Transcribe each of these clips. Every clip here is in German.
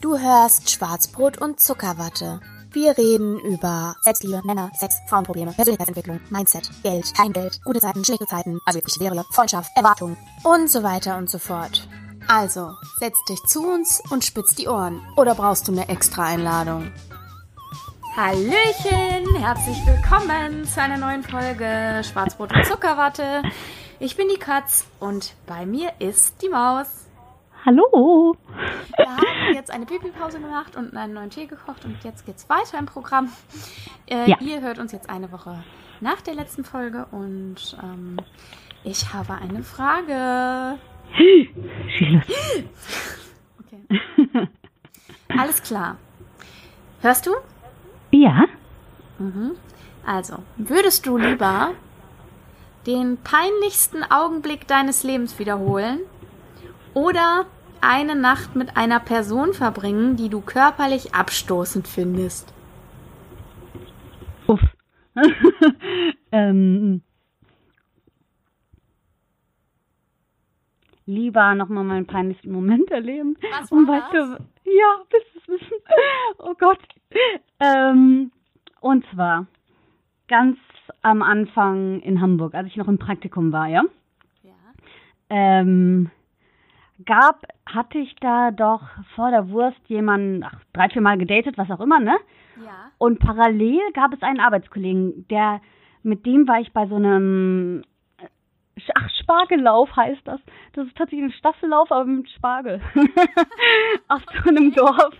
Du hörst Schwarzbrot und Zuckerwatte. Wir reden über Selbstliebe, Männer, Sex, Frauenprobleme, Persönlichkeitsentwicklung, Mindset, Geld, kein Geld, gute Zeiten, schlechte Zeiten, also wirklich wäre, Freundschaft, Erwartungen und so weiter und so fort. Also, setz dich zu uns und spitz die Ohren. Oder brauchst du eine extra Einladung? Hallöchen, herzlich willkommen zu einer neuen Folge Schwarzbrot und Zuckerwatte. Ich bin die Katz und bei mir ist die Maus. Hallo. Wir haben jetzt eine Pipi-Pause gemacht und einen neuen Tee gekocht und jetzt geht's weiter im Programm. Äh, Ja. Ihr hört uns jetzt eine Woche nach der letzten Folge und ähm, ich habe eine Frage. Schieß. Okay. Alles klar. Hörst du? Ja? Mhm. Also, würdest du lieber den peinlichsten Augenblick deines Lebens wiederholen oder eine Nacht mit einer Person verbringen, die du körperlich abstoßend findest? Uff. ähm, lieber nochmal meinen peinlichsten Moment erleben. Was war Und weißt das? du, ja, willst du es wissen? Oh Gott. Ähm, und zwar ganz am Anfang in Hamburg, als ich noch im Praktikum war, ja. Ja. ähm, gab, hatte ich da doch vor der Wurst jemanden ach, drei, vier Mal gedatet, was auch immer, ne? Ja. Und parallel gab es einen Arbeitskollegen, der, mit dem war ich bei so einem, äh, ach, Spargellauf heißt das. Das ist tatsächlich ein Staffellauf, aber mit Spargel. Auf so einem Dorf.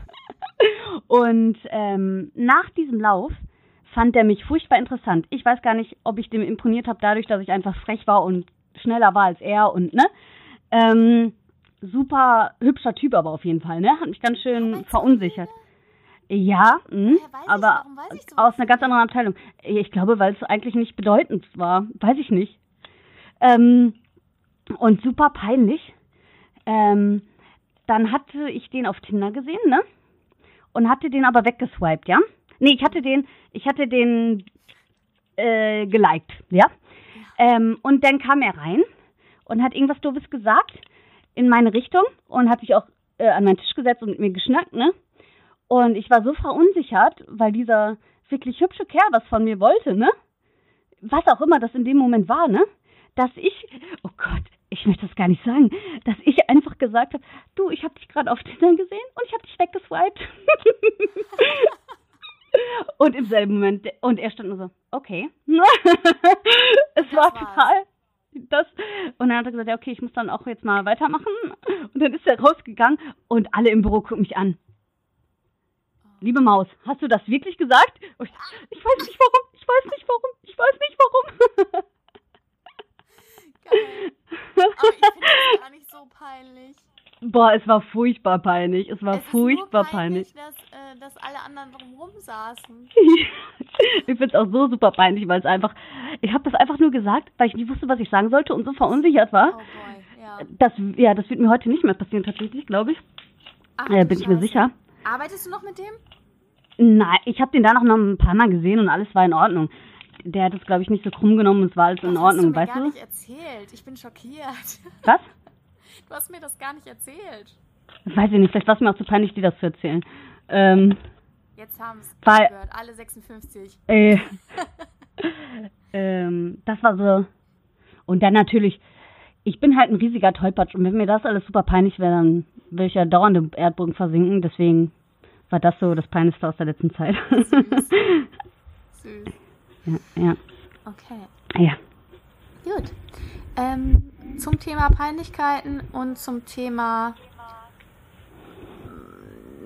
Und ähm, nach diesem Lauf fand er mich furchtbar interessant. Ich weiß gar nicht, ob ich dem imponiert habe, dadurch, dass ich einfach frech war und schneller war als er und ne. Ähm, super hübscher Typ aber auf jeden Fall, ne? Hat mich ganz schön verunsichert. Ja, mh, ich- aber warum weiß ich aus einer ganz anderen Abteilung. Ich glaube, weil es eigentlich nicht bedeutend war. Weiß ich nicht. Ähm, und super peinlich. Ähm, dann hatte ich den auf Tinder gesehen, ne? Und hatte den aber weggeswiped, ja? Nee, ich hatte den, ich hatte den äh, geliked, ja? Ähm, und dann kam er rein und hat irgendwas Doofes gesagt in meine Richtung und hat sich auch äh, an meinen Tisch gesetzt und mit mir geschnackt, ne? Und ich war so verunsichert, weil dieser wirklich hübsche Kerl was von mir wollte, ne? Was auch immer das in dem Moment war, ne? Dass ich, oh Gott, ich möchte das gar nicht sagen, dass ich einfach gesagt habe, du, ich habe dich gerade auf Tinder gesehen und ich habe dich weggeswiped. und im selben Moment, und er stand nur so, okay. es war total das. Und dann hat er gesagt, ja, okay, ich muss dann auch jetzt mal weitermachen. Und dann ist er rausgegangen und alle im Büro gucken mich an. Liebe Maus, hast du das wirklich gesagt? Und ich, ich weiß nicht warum, ich weiß nicht warum, ich weiß nicht warum. Geil. Aber ich finde das gar nicht so peinlich. Boah, es war furchtbar peinlich. Es war es furchtbar peinlich. peinlich, äh, dass alle anderen drumherum saßen. ich find's auch so super peinlich, weil es einfach. Ich habe das einfach nur gesagt, weil ich nicht wusste, was ich sagen sollte und so verunsichert Oh war. boy, ja. Das, ja, das wird mir heute nicht mehr passieren, tatsächlich, glaube ich. Ach, Äh, du bin ich mir sicher. Arbeitest du noch mit dem? Nein, ich habe den danach noch ein paar Mal gesehen und alles war in Ordnung. Der hat es, glaube ich, nicht so krumm genommen und es war alles in Das Ordnung, hast du mir weißt gar du? nicht erzählt. Ich bin schockiert. Was? Du hast mir das gar nicht erzählt. Weiß ich nicht, vielleicht war es mir auch zu peinlich, dir das zu erzählen. Ähm, Jetzt haben es gehört, alle 56. äh, ähm, das war so. Und dann natürlich, ich bin halt ein riesiger Tollpatsch und wenn mir das alles super peinlich wäre, dann will ich ja dauernd im Erdboden versinken. Deswegen war das so das Peinlichste aus der letzten Zeit. Süß. ja, ja, Okay, ja. gut. Ähm, zum Thema Peinlichkeiten und zum Thema.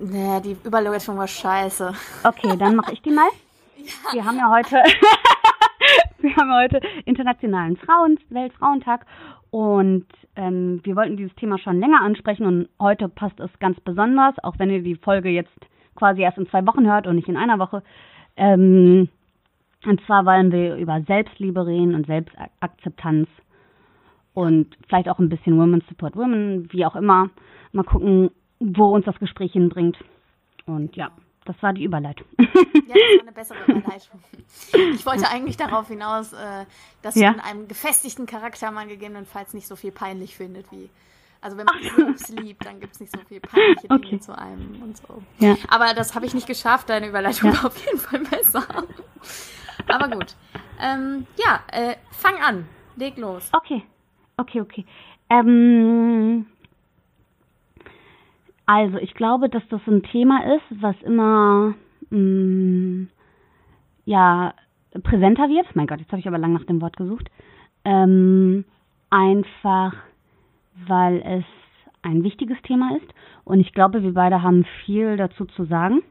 Naja, die Überleitung war scheiße. Okay, dann mache ich die mal. Wir haben ja heute, wir haben ja heute Internationalen Frauen, Weltfrauentag und ähm, wir wollten dieses Thema schon länger ansprechen und heute passt es ganz besonders, auch wenn ihr die Folge jetzt quasi erst in zwei Wochen hört und nicht in einer Woche. Ähm, und zwar wollen wir über Selbstliebe reden und Selbstakzeptanz und vielleicht auch ein bisschen Women Support Women, wie auch immer. Mal gucken, wo uns das Gespräch hinbringt. Und ja, das war die Überleitung. Ja, das war eine bessere Überleitung. Ich wollte eigentlich darauf hinaus, äh, dass Ja. man einem gefestigten Charakter man gegebenenfalls nicht so viel peinlich findet wie Also wenn man selbst liebt, dann gibt es nicht so viel peinliche Dinge okay. zu einem und so. Ja. Aber das habe ich nicht geschafft, deine Überleitung ja. war auf jeden Fall besser. Aber gut. Ähm, ja, äh, fang an. Leg los. Okay. Okay, okay. Ähm, also, ich glaube, dass das ein Thema ist, was immer mh, mm, ja präsenter wird. Mein Gott, jetzt habe ich aber lang nach dem Wort gesucht. Ähm, einfach, weil es ein wichtiges Thema ist. Und ich glaube, wir beide haben viel dazu zu sagen,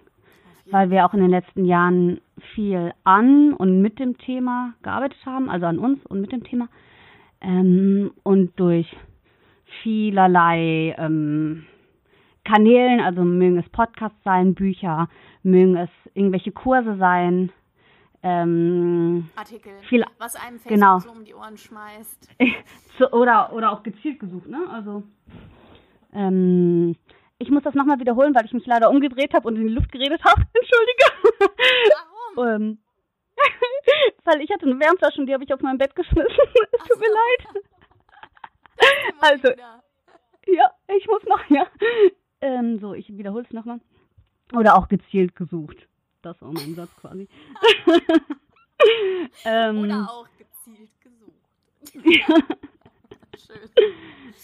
weil wir auch in den letzten Jahren viel an und mit dem Thema gearbeitet haben, also an uns und mit dem Thema. Ähm, und durch vielerlei ähm, Kanälen, also mögen es Podcasts sein, Bücher, mögen es irgendwelche Kurse sein, ähm, Artikel, viel, was einem Facebook genau. so um die Ohren schmeißt. oder, oder auch gezielt gesucht, ne? Also ähm, ich muss das nochmal wiederholen, weil ich mich leider umgedreht habe und in die Luft geredet habe. Entschuldige. Warum? ähm, weil ich hatte eine Wärmflasche und die habe ich auf mein Bett geschmissen. es tut mir leid. also, ja, ich muss noch, ja. Ähm, so, ich wiederhole es nochmal. Oder auch gezielt gesucht. Das war mein Satz quasi. ähm, Oder auch gezielt gesucht. Schön.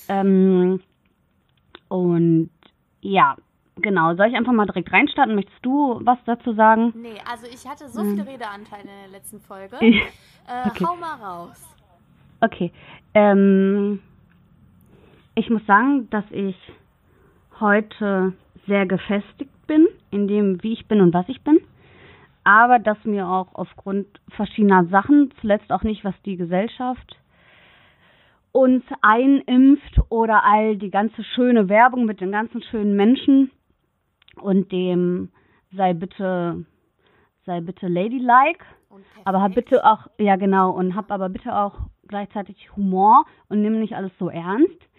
Ähm, und ja, genau. Soll ich einfach mal direkt reinstarten? Möchtest du was dazu sagen? Nee, also ich hatte so viele Redeanteile in der letzten Folge. äh, okay. Hau mal raus. Okay. Ähm, ich muss sagen, dass ich heute sehr gefestigt bin, in dem, wie ich bin und was ich bin. Aber dass mir auch aufgrund verschiedener Sachen, zuletzt auch nicht, was die Gesellschaft uns einimpft oder all die ganze schöne Werbung mit den ganzen schönen Menschen und dem sei bitte sei bitte ladylike, aber hab bitte auch ja genau und hab aber bitte auch gleichzeitig Humor und nimm nicht alles so ernst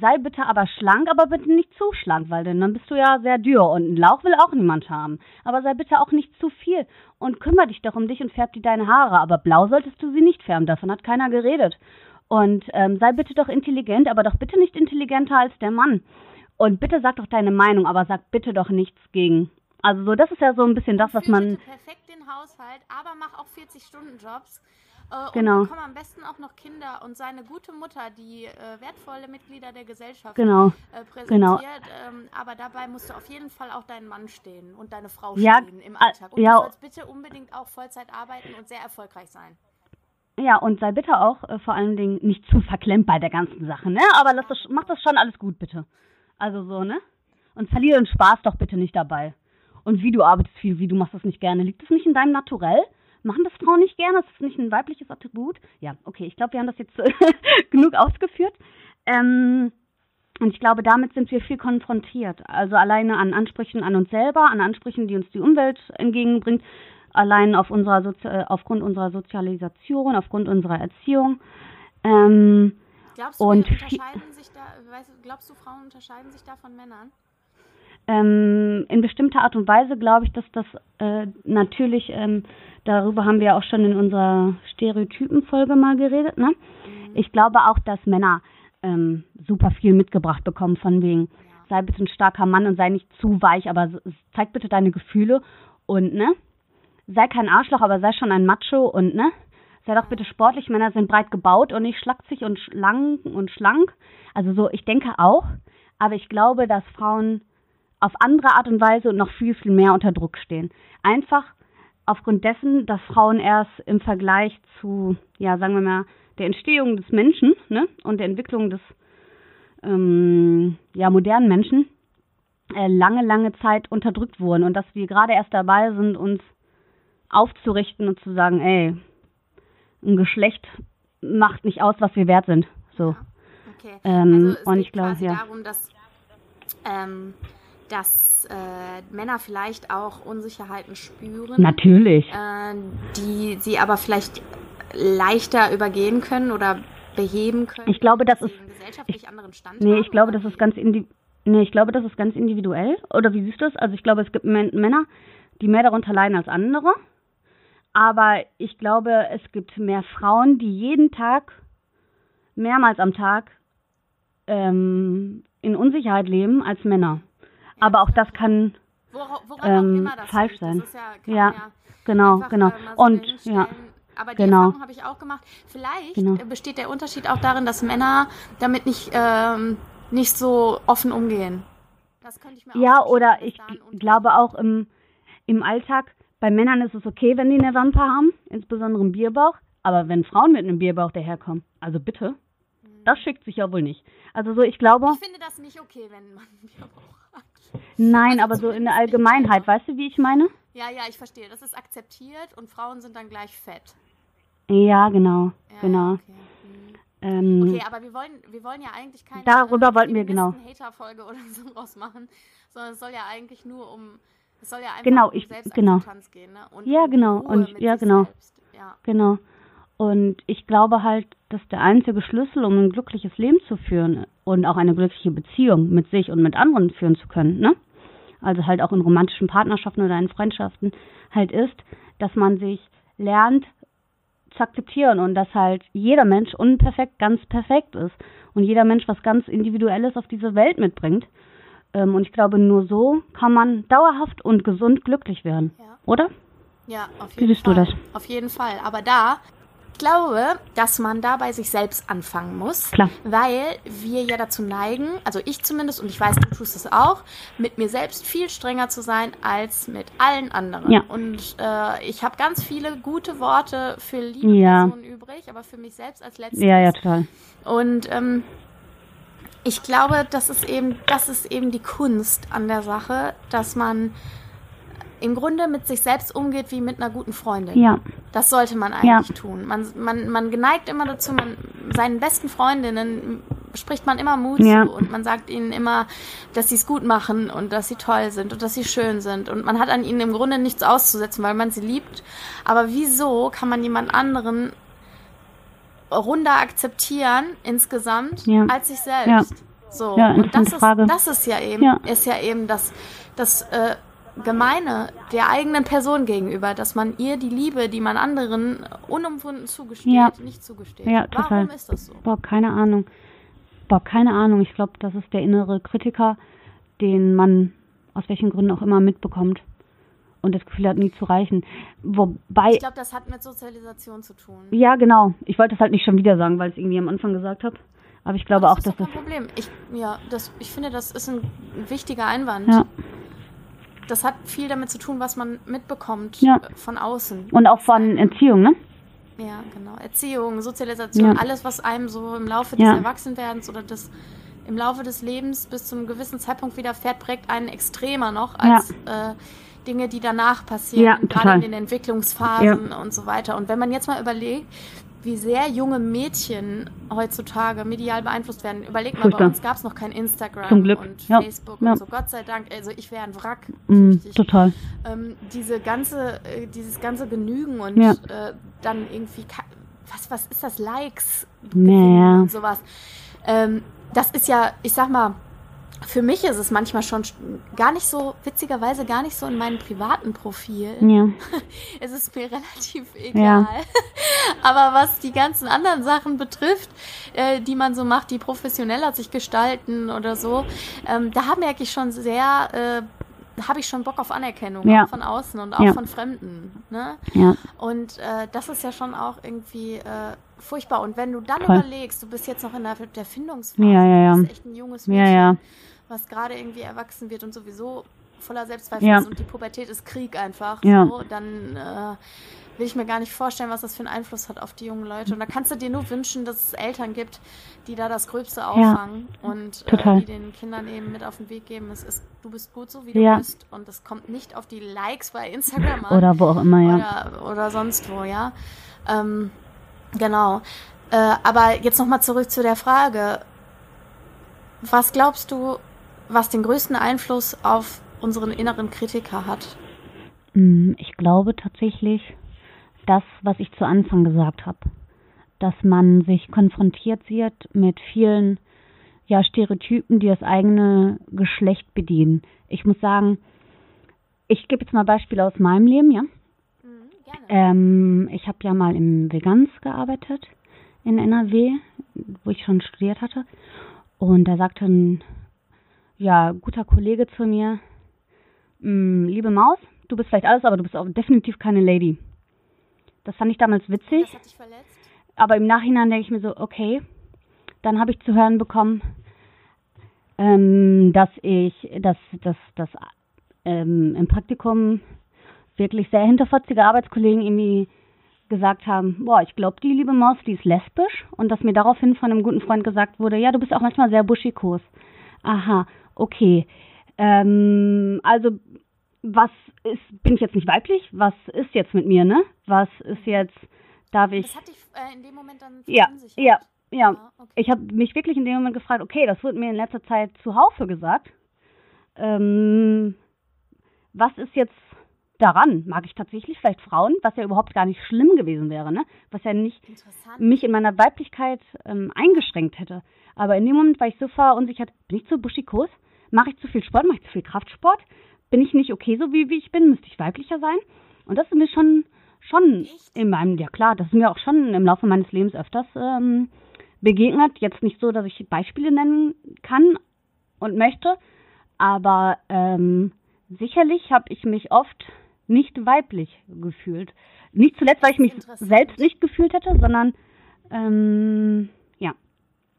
sei bitte aber schlank, aber bitte nicht zu schlank, weil denn dann bist du ja sehr dürr und einen Lauch will auch niemand haben. Aber sei bitte auch nicht zu viel und kümmere dich doch um dich und färb dir deine Haare, aber blau solltest du sie nicht färben, davon hat keiner geredet. Und ähm, sei bitte doch intelligent, aber doch bitte nicht intelligenter als der Mann. Und bitte sag doch deine Meinung, aber sag bitte doch nichts gegen. Also so, das ist ja so ein bisschen das, was man. Den Haushalt, aber mach auch 40 Stunden Jobs äh, genau. Und bekomme am besten auch noch Kinder und seine gute Mutter, die äh, wertvolle Mitglieder der Gesellschaft genau. äh, präsentiert. Genau. Ähm, aber dabei musst du auf jeden Fall auch deinen Mann stehen und deine Frau ja, stehen im Alltag. Und ja. du sollst bitte unbedingt auch Vollzeit arbeiten und sehr erfolgreich sein. Ja, und sei bitte auch äh, vor allen Dingen nicht zu verklemmt bei der ganzen Sache, ne? Aber lass das, mach das schon alles gut, bitte. Also so, ne? Und verliere den Spaß doch bitte nicht dabei. Und wie du arbeitest viel, wie du machst das nicht gerne. Liegt das nicht in deinem Naturell? Machen das Frauen nicht gerne? Ist das nicht ein weibliches Attribut? Ja, okay, ich glaube, wir haben das jetzt genug ausgeführt. Ähm, und ich glaube, damit sind wir viel konfrontiert. Also alleine an Ansprüchen an uns selber, an Ansprüchen, die uns die Umwelt entgegenbringt, allein auf unserer Sozi äh, aufgrund unserer Sozialisation, aufgrund unserer Erziehung. Ähm, glaubst, du, und unterscheiden sich da, weißt, glaubst du, Frauen unterscheiden sich da von Männern? Ähm, in bestimmter Art und Weise glaube ich, dass das äh, natürlich ähm, Darüber haben wir auch schon in unserer Stereotypenfolge mal geredet. Ne? Mhm. Ich glaube auch, dass Männer ähm, super viel mitgebracht bekommen von wegen, sei bitte ein starker Mann und sei nicht zu weich, aber zeig bitte deine Gefühle und ne, sei kein Arschloch, aber sei schon ein Macho und ne, sei doch bitte sportlich. Männer sind breit gebaut und nicht schlaksig und schlank und schlank. Also so, ich denke auch, aber ich glaube, dass Frauen auf andere Art und Weise noch viel, viel mehr unter Druck stehen. Einfach, aufgrund dessen, dass Frauen erst im Vergleich zu, ja, sagen wir mal, der Entstehung des Menschen ne, und der Entwicklung des ähm, ja, modernen Menschen äh, lange, lange Zeit unterdrückt wurden und dass wir gerade erst dabei sind, uns aufzurichten und zu sagen, ey, ein Geschlecht macht nicht aus, was wir wert sind. So. Okay. Ähm, also es und geht ich glaube, ja. darum, dass, ähm, dass äh, Männer vielleicht auch Unsicherheiten spüren. Natürlich. Äh, die sie aber vielleicht leichter übergehen können oder beheben können. Ich glaube, das ist gesellschaftlich ich, anderen Stand Nee, ich glaube, das ist ganz indi nee, ich glaube, das ist ganz individuell. Oder wie siehst du das? Also ich glaube, es gibt Männer, die mehr darunter leiden als andere. Aber ich glaube, es gibt mehr Frauen, die jeden Tag, mehrmals am Tag, ähm, in Unsicherheit leben als Männer. Aber auch das kann Wora, ähm, auch immer das falsch sein. Ja, Ja, genau, einfach, genau. äh, so Und ja, Aber die genau. Erfahrung habe ich auch gemacht. Vielleicht Genau. äh, besteht der Unterschied auch darin, dass Männer damit nicht, ähm, nicht so offen umgehen. Das könnte ich mir Ja, auch oder ich glaube auch im, im Alltag, bei Männern ist es okay, wenn die eine Wampe haben, insbesondere einen Bierbauch. Aber wenn Frauen mit einem Bierbauch daherkommen, also bitte, das schickt sich ja wohl nicht. Also so, ich glaube. Ich finde das nicht okay, wenn man einen Bierbauch hat. Nein, aber so in der Allgemeinheit, weißt du, wie ich meine? Ja, ja, ich verstehe. Das ist akzeptiert und Frauen sind dann gleich fett. Ja, genau, Ja, genau. Okay. Ähm, Okay, aber wir wollen, wir wollen ja eigentlich keine Darüber wollten wir, genau. Hater-Folge oder so draus machen, sondern es soll ja eigentlich nur um, es soll ja einfach Genau, um ich- Selbstakzeptanz gehen, ne? Und Ja, genau, und- ja, genau. Selbst. Ja. Genau. Und ich glaube halt, dass der einzige Schlüssel, um ein glückliches Leben zu führen und auch eine glückliche Beziehung mit sich und mit anderen führen zu können, ne? Also halt auch in romantischen Partnerschaften oder in Freundschaften halt ist, dass man sich lernt zu akzeptieren und dass halt jeder Mensch unperfekt ganz perfekt ist und jeder Mensch was ganz Individuelles auf diese Welt mitbringt. Ähm, und ich glaube, nur so kann man dauerhaft und gesund glücklich werden, Ja. oder? Ja, auf Wie jeden siehst du Fall. das? Auf jeden Fall. Aber da, glaube, dass man da bei sich selbst anfangen muss. Klar. Weil wir ja dazu neigen, also ich zumindest, und ich weiß, du tust es auch, mit mir selbst viel strenger zu sein als mit allen anderen. Ja. Und äh, ich habe ganz viele gute Worte für liebe Ja. Personen übrig, aber für mich selbst als letztes. Ja, ja, total. Und ähm, ich glaube, das ist eben, das ist eben die Kunst an der Sache, dass man im Grunde mit sich selbst umgeht wie mit einer guten Freundin. Ja. Das sollte man Ja. eigentlich tun. Man, man, man geneigt immer dazu, man, seinen besten Freundinnen spricht man immer Mut Ja. zu und man sagt ihnen immer, dass sie es gut machen und dass sie toll sind und dass sie schön sind. Und man hat an ihnen im Grunde nichts auszusetzen, weil man sie liebt. Aber wieso kann man jemand anderen runder akzeptieren insgesamt Ja. als sich selbst? So, Ja, und das ist, das ist ja eben, Ja. ist ja eben das, das äh, Gemeine der eigenen Person gegenüber, dass man ihr die Liebe, die man anderen unumwunden zugesteht, Ja. nicht zugesteht. Ja, total. Warum ist das so? Boah, keine Ahnung. Boah, keine Ahnung. Ich glaube, das ist der innere Kritiker, den man aus welchen Gründen auch immer mitbekommt und das Gefühl hat, nie zu reichen. Wobei, Ich glaube, das hat mit Sozialisation zu tun. ja, genau. Ich wollte das halt nicht schon wieder sagen, weil ich es irgendwie am Anfang gesagt habe. Aber ich glaube Aber auch, das dass ist doch das. kein Problem. Ich, ja, das, ich finde, das ist ein wichtiger Einwand. Ja. Das hat viel damit zu tun, was man mitbekommt Ja. äh, von außen. Und auch von Entziehung, ne? Ja, genau. Erziehung, Sozialisation, Ja. alles, was einem so im Laufe des Ja. Erwachsenwerdens oder des im Laufe des Lebens bis zum gewissen Zeitpunkt widerfährt, prägt einen extremer noch als äh, Dinge, die danach passieren, Ja, gerade in den Entwicklungsphasen und so weiter. Und wenn man jetzt mal überlegt, wie sehr junge Mädchen heutzutage medial beeinflusst werden. Überleg mal, bei Furchtbar. uns gab es noch kein Instagram Zum Glück. und Ja. Facebook Ja. und so. Gott sei Dank, also ich wäre ein Wrack. Mm, total. ähm, diese ganze, äh, dieses ganze Genügen und Ja. äh, dann irgendwie, was, was ist das, Likes Naja. und sowas. Ähm, das ist ja, ich sag mal, für mich ist es manchmal schon sch- gar nicht so, witzigerweise gar nicht so in meinem privaten Profil. Ja. Es ist mir relativ egal. Aber was die ganzen anderen Sachen betrifft, äh, die man so macht, die professioneller sich gestalten oder so, ähm, da merke ich schon sehr, äh, habe ich schon Bock auf Anerkennung, Ja. auch von außen und auch Ja. von Fremden. Ne? Ja. Und äh, das ist ja schon auch irgendwie äh, furchtbar. Und wenn du dann Voll. überlegst, du bist jetzt noch in der, der Findungsphase, Ja, ja, ja. du bist echt ein junges Ja, Mädchen, ja. Was gerade irgendwie erwachsen wird und sowieso voller Selbstzweifel Ja. ist und die Pubertät ist Krieg einfach, Ja. so, dann äh, will ich mir gar nicht vorstellen, was das für einen Einfluss hat auf die jungen Leute. Und da kannst du dir nur wünschen, dass es Eltern gibt, die da das Gröbste auffangen und äh, die den Kindern eben mit auf den Weg geben. Es ist, du bist gut so, wie du Ja. bist. Und es kommt nicht auf die Likes bei Instagram an Oder wo auch immer, ja. oder, oder sonst wo, ja. Ähm, genau. Äh, aber jetzt nochmal zurück zu der Frage. Was glaubst du, was den größten Einfluss auf unseren inneren Kritiker hat? Mm, Ich glaube tatsächlich, das, was ich zu Anfang gesagt habe, dass man sich konfrontiert sieht mit vielen ja, Stereotypen, die das eigene Geschlecht bedienen. Ich muss sagen, ich gebe jetzt mal Beispiele aus meinem Leben, ja. gerne. Ähm, ich habe ja mal im Veganz gearbeitet in NRW, wo ich schon studiert hatte. Und da sagte ein ja, guter Kollege zu mir, "Mm, liebe Maus, du bist vielleicht alles, aber du bist auch definitiv keine Lady. Das fand ich damals witzig, Das hat dich verletzt? aber im Nachhinein denke ich mir so, okay, dann habe ich zu hören bekommen, ähm, dass ich, dass, dass, dass ähm, im Praktikum wirklich sehr hinterfotzige Arbeitskollegen irgendwie gesagt haben, boah, ich glaube, die liebe Maus, die ist lesbisch und dass mir daraufhin von einem guten Freund gesagt wurde, ja, du bist auch manchmal sehr buschikos. Aha, okay. Ähm, also was ist, bin ich jetzt nicht weiblich? Was ist jetzt mit mir, ne? Was ist jetzt, darf ich... Das hat dich äh, in dem Moment dann Ja, verunsichert? ja, ja. Ah, okay. Ich habe mich wirklich in dem Moment gefragt, okay, das wurde mir in letzter Zeit zuhaufe gesagt. Ähm, was ist jetzt daran? Mag ich tatsächlich vielleicht Frauen, was ja überhaupt gar nicht schlimm gewesen wäre, ne? Was ja nicht mich in meiner Weiblichkeit ähm, eingeschränkt hätte. Aber in dem Moment war ich so verunsichert, bin ich zu buschikos? Mache ich zu viel Sport? Mache ich zu viel Kraftsport? Bin ich nicht okay so, wie, wie ich bin? Müsste ich weiblicher sein? Und das ist mir schon, schon Echt? in meinem, ja klar, das ist mir auch schon im Laufe meines Lebens öfters ähm, begegnet. Jetzt nicht so, dass ich Beispiele nennen kann und möchte, aber ähm, sicherlich habe ich mich oft nicht weiblich gefühlt. Nicht zuletzt, weil ich mich selbst nicht gefühlt hätte, sondern ähm, ja.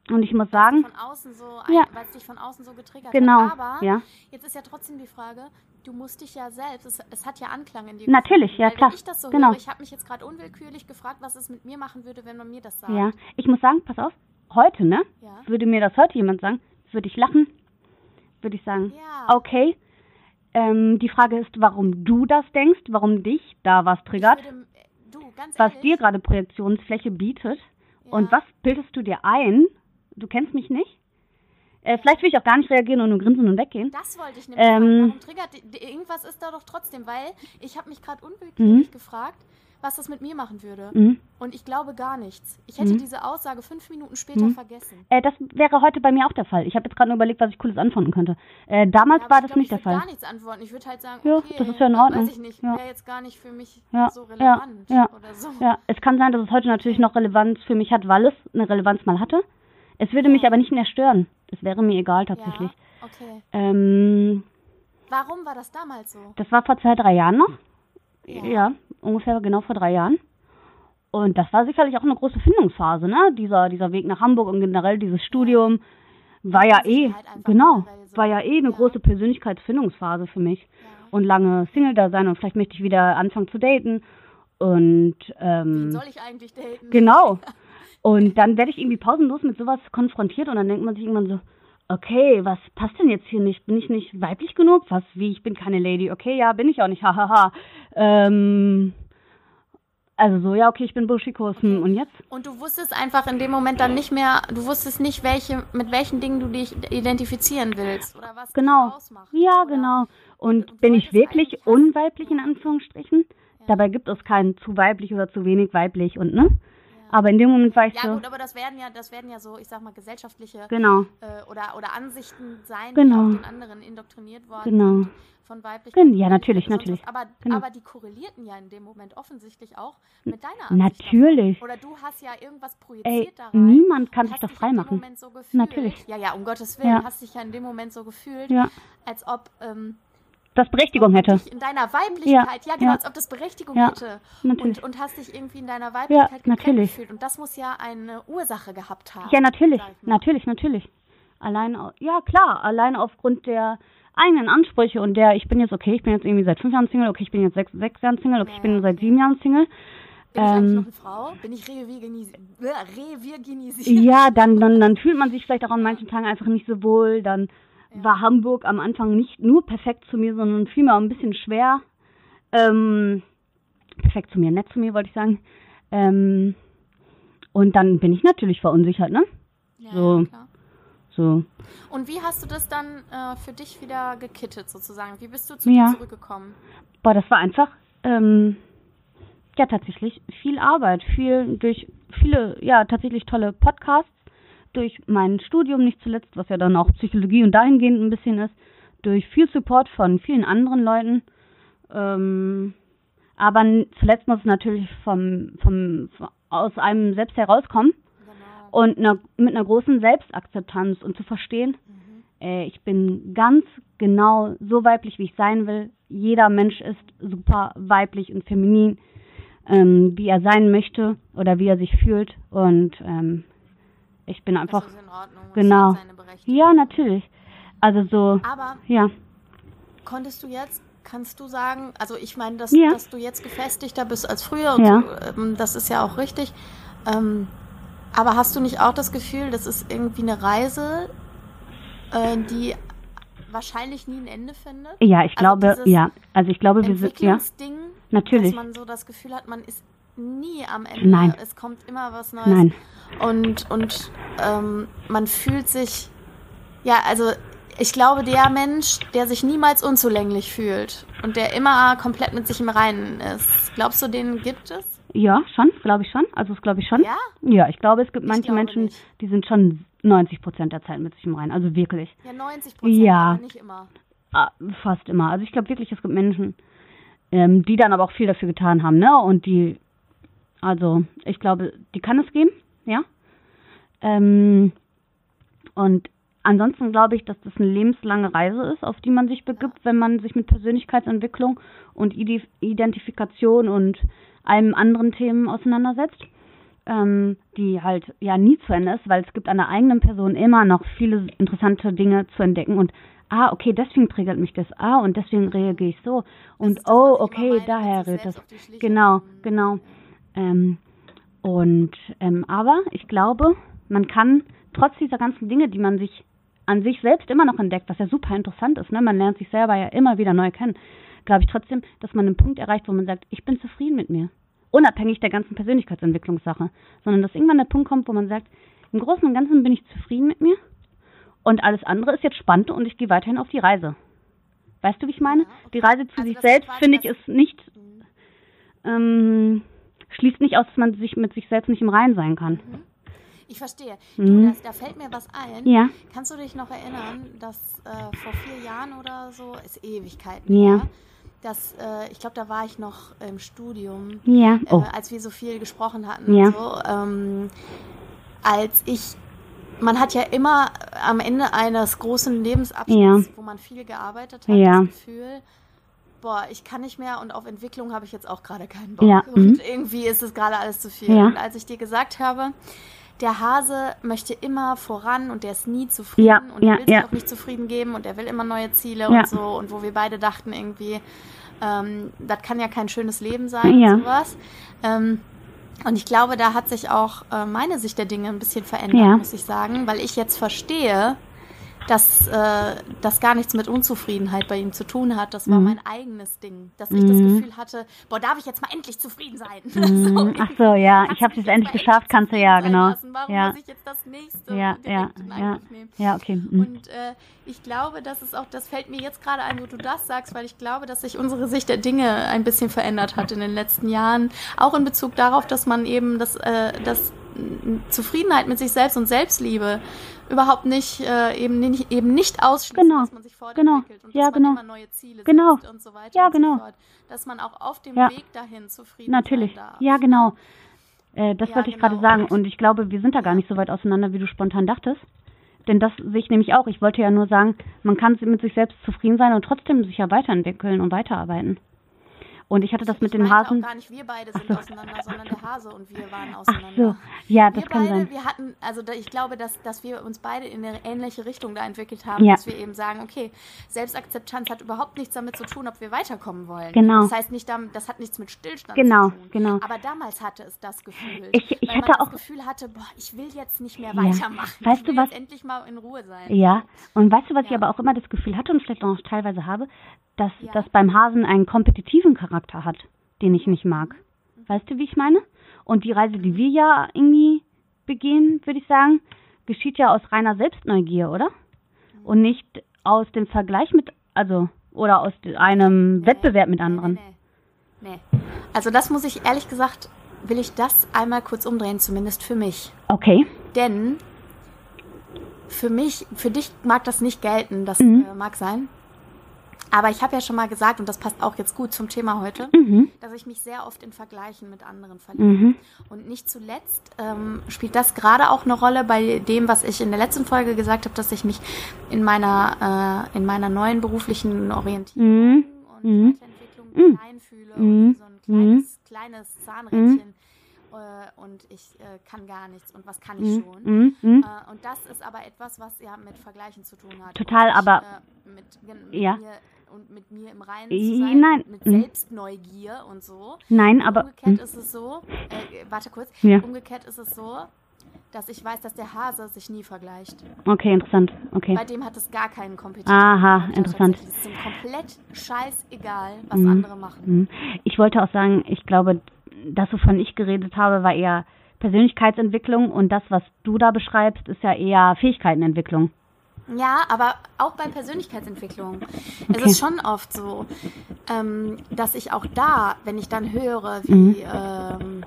Und ich muss sagen, Von außen so, ein, Ja. weil es dich von außen so getriggert genau, hat. Aber ja, jetzt ist ja trotzdem die Frage, du musst dich ja selbst, es, es hat ja Anklang in dir. Natürlich, gefunden, ja, klar, Wenn ich das so genau. höre, ich habe mich jetzt gerade unwillkürlich gefragt, was es mit mir machen würde, wenn man mir das sagt. ja. Ich muss sagen, pass auf, heute, ne? Ja. Würde mir das heute jemand sagen, würde ich lachen, würde ich sagen, Ja. okay. Ähm, die Frage ist, warum du das denkst, warum dich da was triggert, würde, äh, du, was dir gerade Projektionsfläche bietet. ja, Und was bildest du dir ein? Du kennst mich nicht? Äh, vielleicht will ich auch gar nicht reagieren und nur grinsen und weggehen. Das wollte ich nämlich Ähm, fragen. Warum triggert irgendwas ist da doch trotzdem, weil ich habe mich gerade unwillkürlich gefragt, was das mit mir machen würde. Mhm. Und ich glaube gar nichts. Ich hätte Mhm. diese Aussage fünf Minuten später Mhm. vergessen. Äh, das wäre heute bei mir auch der Fall. Ich habe jetzt gerade nur überlegt, was ich Cooles antworten könnte. Äh, damals Ja, war ich das glaub, nicht ich der Fall. gar nichts antworten. Ich würde halt sagen, Ja, okay, das ist ja in Ordnung. weiß ich nicht, Ja. wäre jetzt gar nicht für mich Ja, so relevant ja, oder so. Ja, es kann sein, dass es heute natürlich noch Relevanz für mich hat, weil es eine Relevanz mal hatte. Es würde mich aber nicht mehr stören. Es wäre mir egal tatsächlich. Ja, okay. Ähm, Warum war das damals so? das war vor zwei, drei Jahren noch. Ja. Ja. Ungefähr genau vor drei Jahren. Und das war sicherlich auch eine große Findungsphase, ne? Dieser, dieser Weg nach Hamburg und generell dieses Studium war ja eh, einfach genau, war ja eh eine große Persönlichkeitsfindungsphase für mich. Und lange Single da sein und vielleicht möchte ich wieder anfangen zu daten. Und Wen ähm, soll ich eigentlich daten? Genau. Und dann werde ich irgendwie pausenlos mit sowas konfrontiert und dann denkt man sich irgendwann so, okay, was passt denn jetzt hier nicht? Bin ich nicht weiblich genug? Was, wie, ich bin keine Lady. Okay, ja, bin ich auch nicht, hahaha. Ähm, also so, ja, okay, ich bin Buschikos. Hm, und jetzt? Und du wusstest einfach in dem Moment dann nicht mehr, du wusstest nicht, welche, mit welchen Dingen du dich identifizieren willst oder was Genau. dich ausmacht. Ja, oder? genau. Und und bin ich wirklich unweiblich in. Anführungsstrichen? Ja. Dabei gibt es kein zu weiblich oder zu wenig weiblich und ne? Aber in dem Moment war ich Ja so, gut, aber das werden ja, das werden ja so, ich sag mal, gesellschaftliche genau, äh, oder, oder Ansichten sein, Genau. die den anderen indoktriniert worden Genau. sind von und ja, natürlich, natürlich. was. Aber, Genau. aber die korrelierten ja in dem Moment offensichtlich auch mit deiner Ansicht. natürlich. Davon. Oder du hast ja irgendwas Ey, projiziert da rein. niemand kann sich dem freimachen. So Natürlich. Ja, ja, um Gottes Willen, Ja. hast dich ja in dem Moment so gefühlt, Ja, als ob ähm, das Berechtigung hätte. in deiner Weiblichkeit, ja, genau, ja. als ob das Berechtigung Ja, hätte. natürlich. Und, und hast dich irgendwie in deiner Weiblichkeit gekränkt natürlich. gefühlt. Und das muss ja eine Ursache gehabt haben. Ja, natürlich, natürlich, natürlich. Allein, ja klar, allein aufgrund der eigenen Ansprüche und der, ich bin jetzt okay, ich bin jetzt irgendwie seit fünf Jahren Single, okay, ich bin jetzt sechs, sechs Jahren Single, okay, ich bin Ja, seit sieben Jahren Single. Bin ich eigentlich Ähm, noch eine Frau? Bin ich revirginisi- äh, revirginisiert? Ja, dann, dann, dann fühlt man sich vielleicht auch an manchen Tagen einfach nicht so wohl. Dann war Hamburg am Anfang nicht nur perfekt zu mir, sondern vielmehr ein bisschen schwer. Ähm, perfekt zu mir, nett zu mir, wollte ich sagen. Ähm, und dann bin ich natürlich verunsichert, ne? Ja, So. ja, klar. So. Und wie hast du das dann äh, für dich wieder gekittet sozusagen? Wie bist du zu Ja. dir zurückgekommen? Boah, das war einfach, ähm, ja, tatsächlich viel Arbeit, viel durch viele, ja, tatsächlich tolle Podcasts, durch mein Studium nicht zuletzt, was ja dann auch Psychologie und dahingehend ein bisschen ist, durch viel Support von vielen anderen Leuten. Ähm, aber zuletzt muss es natürlich vom, vom, aus einem selbst herauskommen. Genau. Und einer, mit einer großen Selbstakzeptanz und zu verstehen, äh, ich bin ganz genau so weiblich, wie ich sein will. Jeder Mensch ist super weiblich und feminin, ähm, wie er sein möchte oder wie er sich fühlt. Und ähm, ich bin einfach. Das ist in Ordnung. Genau. Ja, natürlich. Also so, Aber ja. konntest du jetzt, kannst du sagen, also ich meine, dass, Ja. dass du jetzt gefestigter bist als früher und Ja. so, ähm, das ist ja auch richtig. Ähm, aber hast du nicht auch das Gefühl, das ist irgendwie eine Reise, äh, die wahrscheinlich nie ein Ende findet? Ja, ich Also glaube, dieses ja. Also ich glaube, wir sind, ja, Entwicklungsding, natürlich. dass man so das Gefühl hat, man ist nie am Ende. Nein. Es kommt immer was Neues. Nein. Und, und ähm, man fühlt sich, ja, also ich glaube, der Mensch, der sich niemals unzulänglich fühlt und der immer komplett mit sich im Reinen ist, glaubst du, den gibt es? Ja, schon, glaube ich schon. Also das glaube ich schon. Ja? Ja, ich glaube, es gibt manche Menschen, nicht. die sind schon 90 Prozent der Zeit mit sich im Reinen. Also wirklich. Ja, 90 Prozent, Ja. aber nicht immer. Ah, Fast immer. Also ich glaube wirklich, es gibt Menschen, ähm, die dann aber auch viel dafür getan haben, ne? Und die, also ich glaube, die kann es geben, ja. Ähm, und ansonsten glaube ich, dass das eine lebenslange Reise ist, auf die man sich begibt, wenn man sich mit Persönlichkeitsentwicklung und Ide- Identifikation und allem anderen Themen auseinandersetzt. Ähm, die halt ja nie zu Ende ist, weil es gibt an der eigenen Person immer noch viele interessante Dinge zu entdecken und ah, okay, deswegen triggert mich das, ah, und deswegen reagiere ich so und das, oh, okay, daher rührt das. Genau, genau. Ähm, und ähm, aber ich glaube, man kann trotz dieser ganzen Dinge, die man sich an sich selbst immer noch entdeckt, was ja super interessant ist, ne? Man lernt sich selber ja immer wieder neu kennen. Glaube ich trotzdem, dass man einen Punkt erreicht, wo man sagt, ich bin zufrieden mit mir. Unabhängig der ganzen Persönlichkeitsentwicklungssache. Sondern dass irgendwann der Punkt kommt, wo man sagt, im Großen und Ganzen bin ich zufrieden mit mir und alles andere ist jetzt spannend und ich gehe weiterhin auf die Reise. Weißt du, wie ich meine? Ja, okay. Die Reise zu Also sich selbst, finde ich, ist nicht, ähm, schließt nicht aus, dass man sich mit sich selbst nicht im Reinen sein kann. Ich verstehe. Mhm. Du, das, da fällt mir was ein. Ja. Kannst du dich noch erinnern, dass äh, vor vier Jahren oder so, ist Ewigkeiten Ja. her, dass, äh, ich glaube, da war ich noch im Studium, Ja. Oh. äh, als wir so viel gesprochen hatten Ja. und so, ähm, als ich, man hat ja immer am Ende eines großen Lebensabschnitts, wo man viel gearbeitet hat, Ja. das Gefühl, boah, ich kann nicht mehr und auf Entwicklung habe ich jetzt auch gerade keinen Bock. Ja, Und mhm. irgendwie ist es gerade alles zu viel. Ja. Und als ich dir gesagt habe, der Hase möchte immer voran und der ist nie zufrieden Ja, und er ja, will sich ja. auch nicht zufrieden geben und er will immer neue Ziele und so und wo wir beide dachten irgendwie, ähm, das kann ja kein schönes Leben sein Ja. und sowas. Ähm, und ich glaube, da hat sich auch äh, meine Sicht der Dinge ein bisschen verändert, muss ich sagen, weil ich jetzt verstehe, dass äh, das gar nichts mit Unzufriedenheit bei ihm zu tun hat. Das war Mhm. mein eigenes Ding, dass ich das Mhm. Gefühl hatte, boah, darf ich jetzt mal endlich zufrieden sein? Mhm. Ach so, ja, ich habe es jetzt endlich geschafft, kannst du ja, genau. lassen? Warum Ja, muss ich jetzt das nächste ja, ja, ja, nehmen? ja, okay. mhm. Und äh, ich glaube, das ist auch, das fällt mir jetzt gerade ein, wo du das sagst, weil ich glaube, dass sich unsere Sicht der Dinge ein bisschen verändert hat in den letzten Jahren. Auch in Bezug darauf, dass man eben das, äh, das Zufriedenheit mit sich selbst und Selbstliebe überhaupt nicht, äh, eben, nicht, eben nicht ausschließt, Genau, dass man sich genau, fortentwickelt und ja, dass man genau. immer neue Ziele Genau. setzt und so weiter Ja, genau. so. Dass man auch auf dem Ja. Weg dahin zufrieden Natürlich. sein darf. Ja, genau. Äh, das Ja, wollte ich genau. gerade sagen. Und ich glaube, wir sind da gar nicht so weit auseinander, wie du spontan dachtest. Denn das sehe ich nämlich auch. Ich wollte ja nur sagen, man kann mit sich selbst zufrieden sein und trotzdem sich ja weiterentwickeln und weiterarbeiten. Und ich hatte das mit ich den meinte Hasen. auch gar nicht, wir beide sind so. auseinander, sondern der Hase und wir waren Ach auseinander. so, ja, das wir kann beide, sein. wir hatten, also da, ich glaube, dass, dass wir uns beide in eine ähnliche Richtung da entwickelt haben, Ja. dass wir eben sagen, okay, Selbstakzeptanz hat überhaupt nichts damit zu tun, ob wir weiterkommen wollen. Genau. Das heißt nicht, das hat nichts mit Stillstand Genau, zu tun. genau. Aber damals hatte es das Gefühl. Ich- ich weil hatte man auch- das Gefühl hatte, boah, ich will jetzt nicht mehr Ja. weitermachen. Weißt ich du will was? jetzt endlich mal in Ruhe sein. Ja, und weißt du, was ich Ja. aber auch immer das Gefühl hatte und vielleicht auch noch teilweise habe, dass Ja. das beim Hasen einen kompetitiven Charakter hat, den ich nicht mag. Weißt du, wie ich meine? Und die Reise, die wir ja irgendwie begehen, würde ich sagen, geschieht ja aus reiner Selbstneugier, oder? Und nicht aus dem Vergleich mit, also, oder aus einem Wettbewerb mit anderen. Nee, nee, nee. Also das muss ich ehrlich gesagt, will ich das einmal kurz umdrehen, zumindest für mich. Okay. Denn für mich, für dich mag das nicht gelten, das Mhm. äh, mag sein. Aber ich habe ja schon mal gesagt, und das passt auch jetzt gut zum Thema heute, Mhm. dass ich mich sehr oft in Vergleichen mit anderen verliebe. Mhm. Und nicht zuletzt ähm, spielt das gerade auch eine Rolle bei dem, was ich in der letzten Folge gesagt habe, dass ich mich in meiner, äh, in meiner neuen beruflichen Orientierung Mhm. und Mhm. Weiterentwicklung Mhm. klein fühle Mhm. und wie so ein kleines, kleines Zahnrädchen äh, und ich äh, kann gar nichts und was kann ich Mhm. schon. Mhm. Mhm. Äh, und das ist aber etwas, was ja mit Vergleichen zu tun hat. Total, und nicht, aber- Äh, mit Ja. mir und mit mir im Reinen zu sein, nein. mit Mhm. Selbstneugier und so. Nein, aber. umgekehrt Mhm. ist es so, äh, warte kurz, Ja. umgekehrt ist es so, dass ich weiß, dass der Hase sich nie vergleicht. Okay, interessant. Okay. Bei dem hat es gar keinen kompetitiven Aha, interessant. Es ist ihm komplett scheißegal, was Mhm. andere machen. Mhm. Ich wollte auch sagen, ich glaube, das, wovon ich geredet habe, war eher Persönlichkeitsentwicklung und das, was du da beschreibst, ist ja eher Fähigkeitenentwicklung. Ja, aber auch bei Persönlichkeitsentwicklung. Es Okay. ist schon oft so, ähm, dass ich auch da, wenn ich dann höre, wie Mhm. ähm,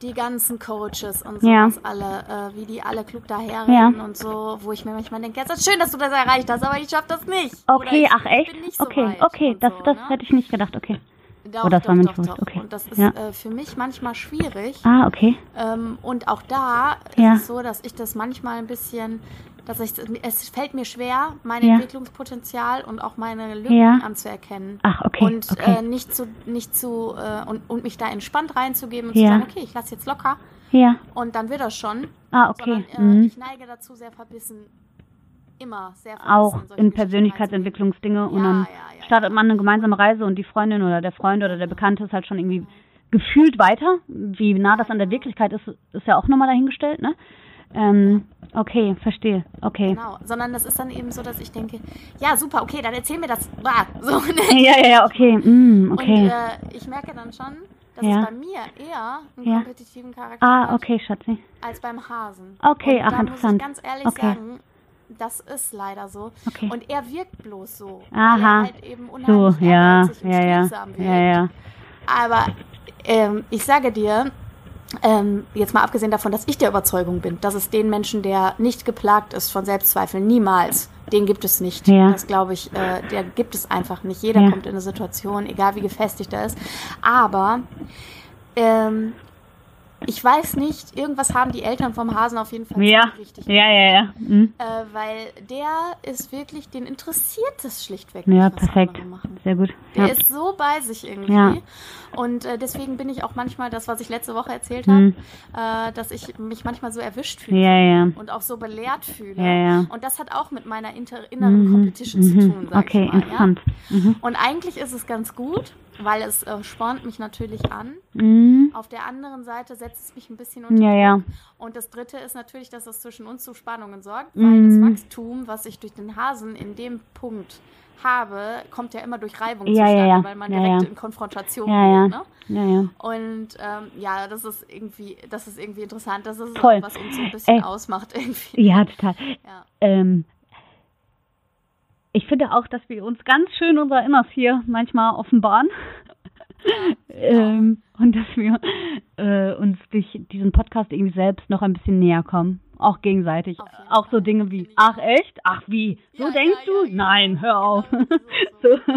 die ganzen Coaches und Ja. sowas alle, äh, wie die alle klug daherreden und so, wo ich mir manchmal denke, ja, es ist schön, dass du das erreicht hast, aber ich schaff das nicht. Oder Okay, ich, ach echt? so okay, okay, das, so, das ne? hätte ich nicht gedacht, okay. Doch, Oh, das doch, war mir doch, nicht bewusst, doch. okay. Und das ist Ja. äh, für mich manchmal schwierig. Ah, okay. Ähm, und auch da Ja. ist es so, dass ich das manchmal ein bisschen, dass ich, es fällt mir schwer, mein Ja. Entwicklungspotenzial und auch meine Lücken Ja. anzuerkennen. Ach, okay, Und okay. äh, nicht zu, nicht zu, äh, und, und mich da entspannt reinzugeben und Ja. zu sagen, okay, ich lasse jetzt locker Ja. und dann wird das schon. Ah, okay. Sondern äh, Mhm. ich neige dazu, sehr verbissen, immer sehr verbissen. Auch in Persönlichkeitsentwicklungsdinge und dann startet man eine gemeinsame Reise und die Freundin oder der Freund oder der Bekannte ist halt schon irgendwie gefühlt weiter. Wie nah das an der Wirklichkeit ist, ist ja auch nochmal dahingestellt, ne? Ähm, okay, verstehe. Okay. Genau, sondern das ist dann eben so, dass ich denke, ja, super, okay, dann erzähl mir das. Ah, so, ne? Ja, ja, ja, okay. Mm, okay. Und äh, ich merke dann schon, dass Ja. es bei mir eher einen Ja. kompetitiven Charakter ah, okay, Schatzi. als beim Hasen. Okay, und ach, da muss ich interessant. ganz ehrlich Okay. sagen, das ist leider so. Okay. Und er wirkt bloß so. Aha. Er halt eben So, unheimlich ja, und ja, ja. wirkt. Ja, ja. Aber ähm, ich sage dir, ähm, jetzt mal abgesehen davon, dass ich der Überzeugung bin, dass es den Menschen, der nicht geplagt ist von Selbstzweifeln, niemals, den gibt es nicht. Ja. Das glaube ich, äh, der gibt es einfach nicht. Jeder Ja. kommt in eine Situation, egal wie gefestigt er ist. Aber ähm, ich weiß nicht, irgendwas haben die Eltern vom Hasen auf jeden Fall Ja, richtig ja, ja, ja. Mm. äh, weil der ist wirklich, den interessiert es schlichtweg Ja, nicht, was perfekt. Sehr gut. Der Ja. ist so bei sich irgendwie. Ja. Und äh, deswegen bin ich auch manchmal das, was ich letzte Woche erzählt Mhm. habe, äh, dass ich mich manchmal so erwischt fühle. Ja, ja. Und auch so belehrt fühle. Ja, ja. Und das hat auch mit meiner inneren Mhm, Competition zu mhm. tun, sag Okay, ich mal. interessant. Ja? Mhm. Und eigentlich ist es ganz gut, weil es äh, spornt mich natürlich an. Mhm. Auf der anderen Seite setzt es mich ein bisschen unter Ja, ja. Und das Dritte ist natürlich, dass es zwischen uns zu Spannungen sorgt, weil das Mhm. Wachstum, was ich durch den Hasen in dem Punkt habe, kommt ja immer durch Reibung Ja, zustande, ja. weil man Ja, direkt in Konfrontation geht. Ne? Und ähm, ja, das ist irgendwie, das ist irgendwie interessant. Das ist auch, was uns so ein bisschen Ey. ausmacht irgendwie. Ja, total. Ja. Ähm, ich finde auch, dass wir uns ganz schön unser Inneres hier manchmal offenbaren. ähm, und dass wir äh, uns durch diesen Podcast irgendwie selbst noch ein bisschen näher kommen. Auch gegenseitig. Auf Auch so. Dinge wie, ach echt? Ach wie? So Ja, denkst ja, du? ja, genau. Nein, hör auf. Genau, so, so, so,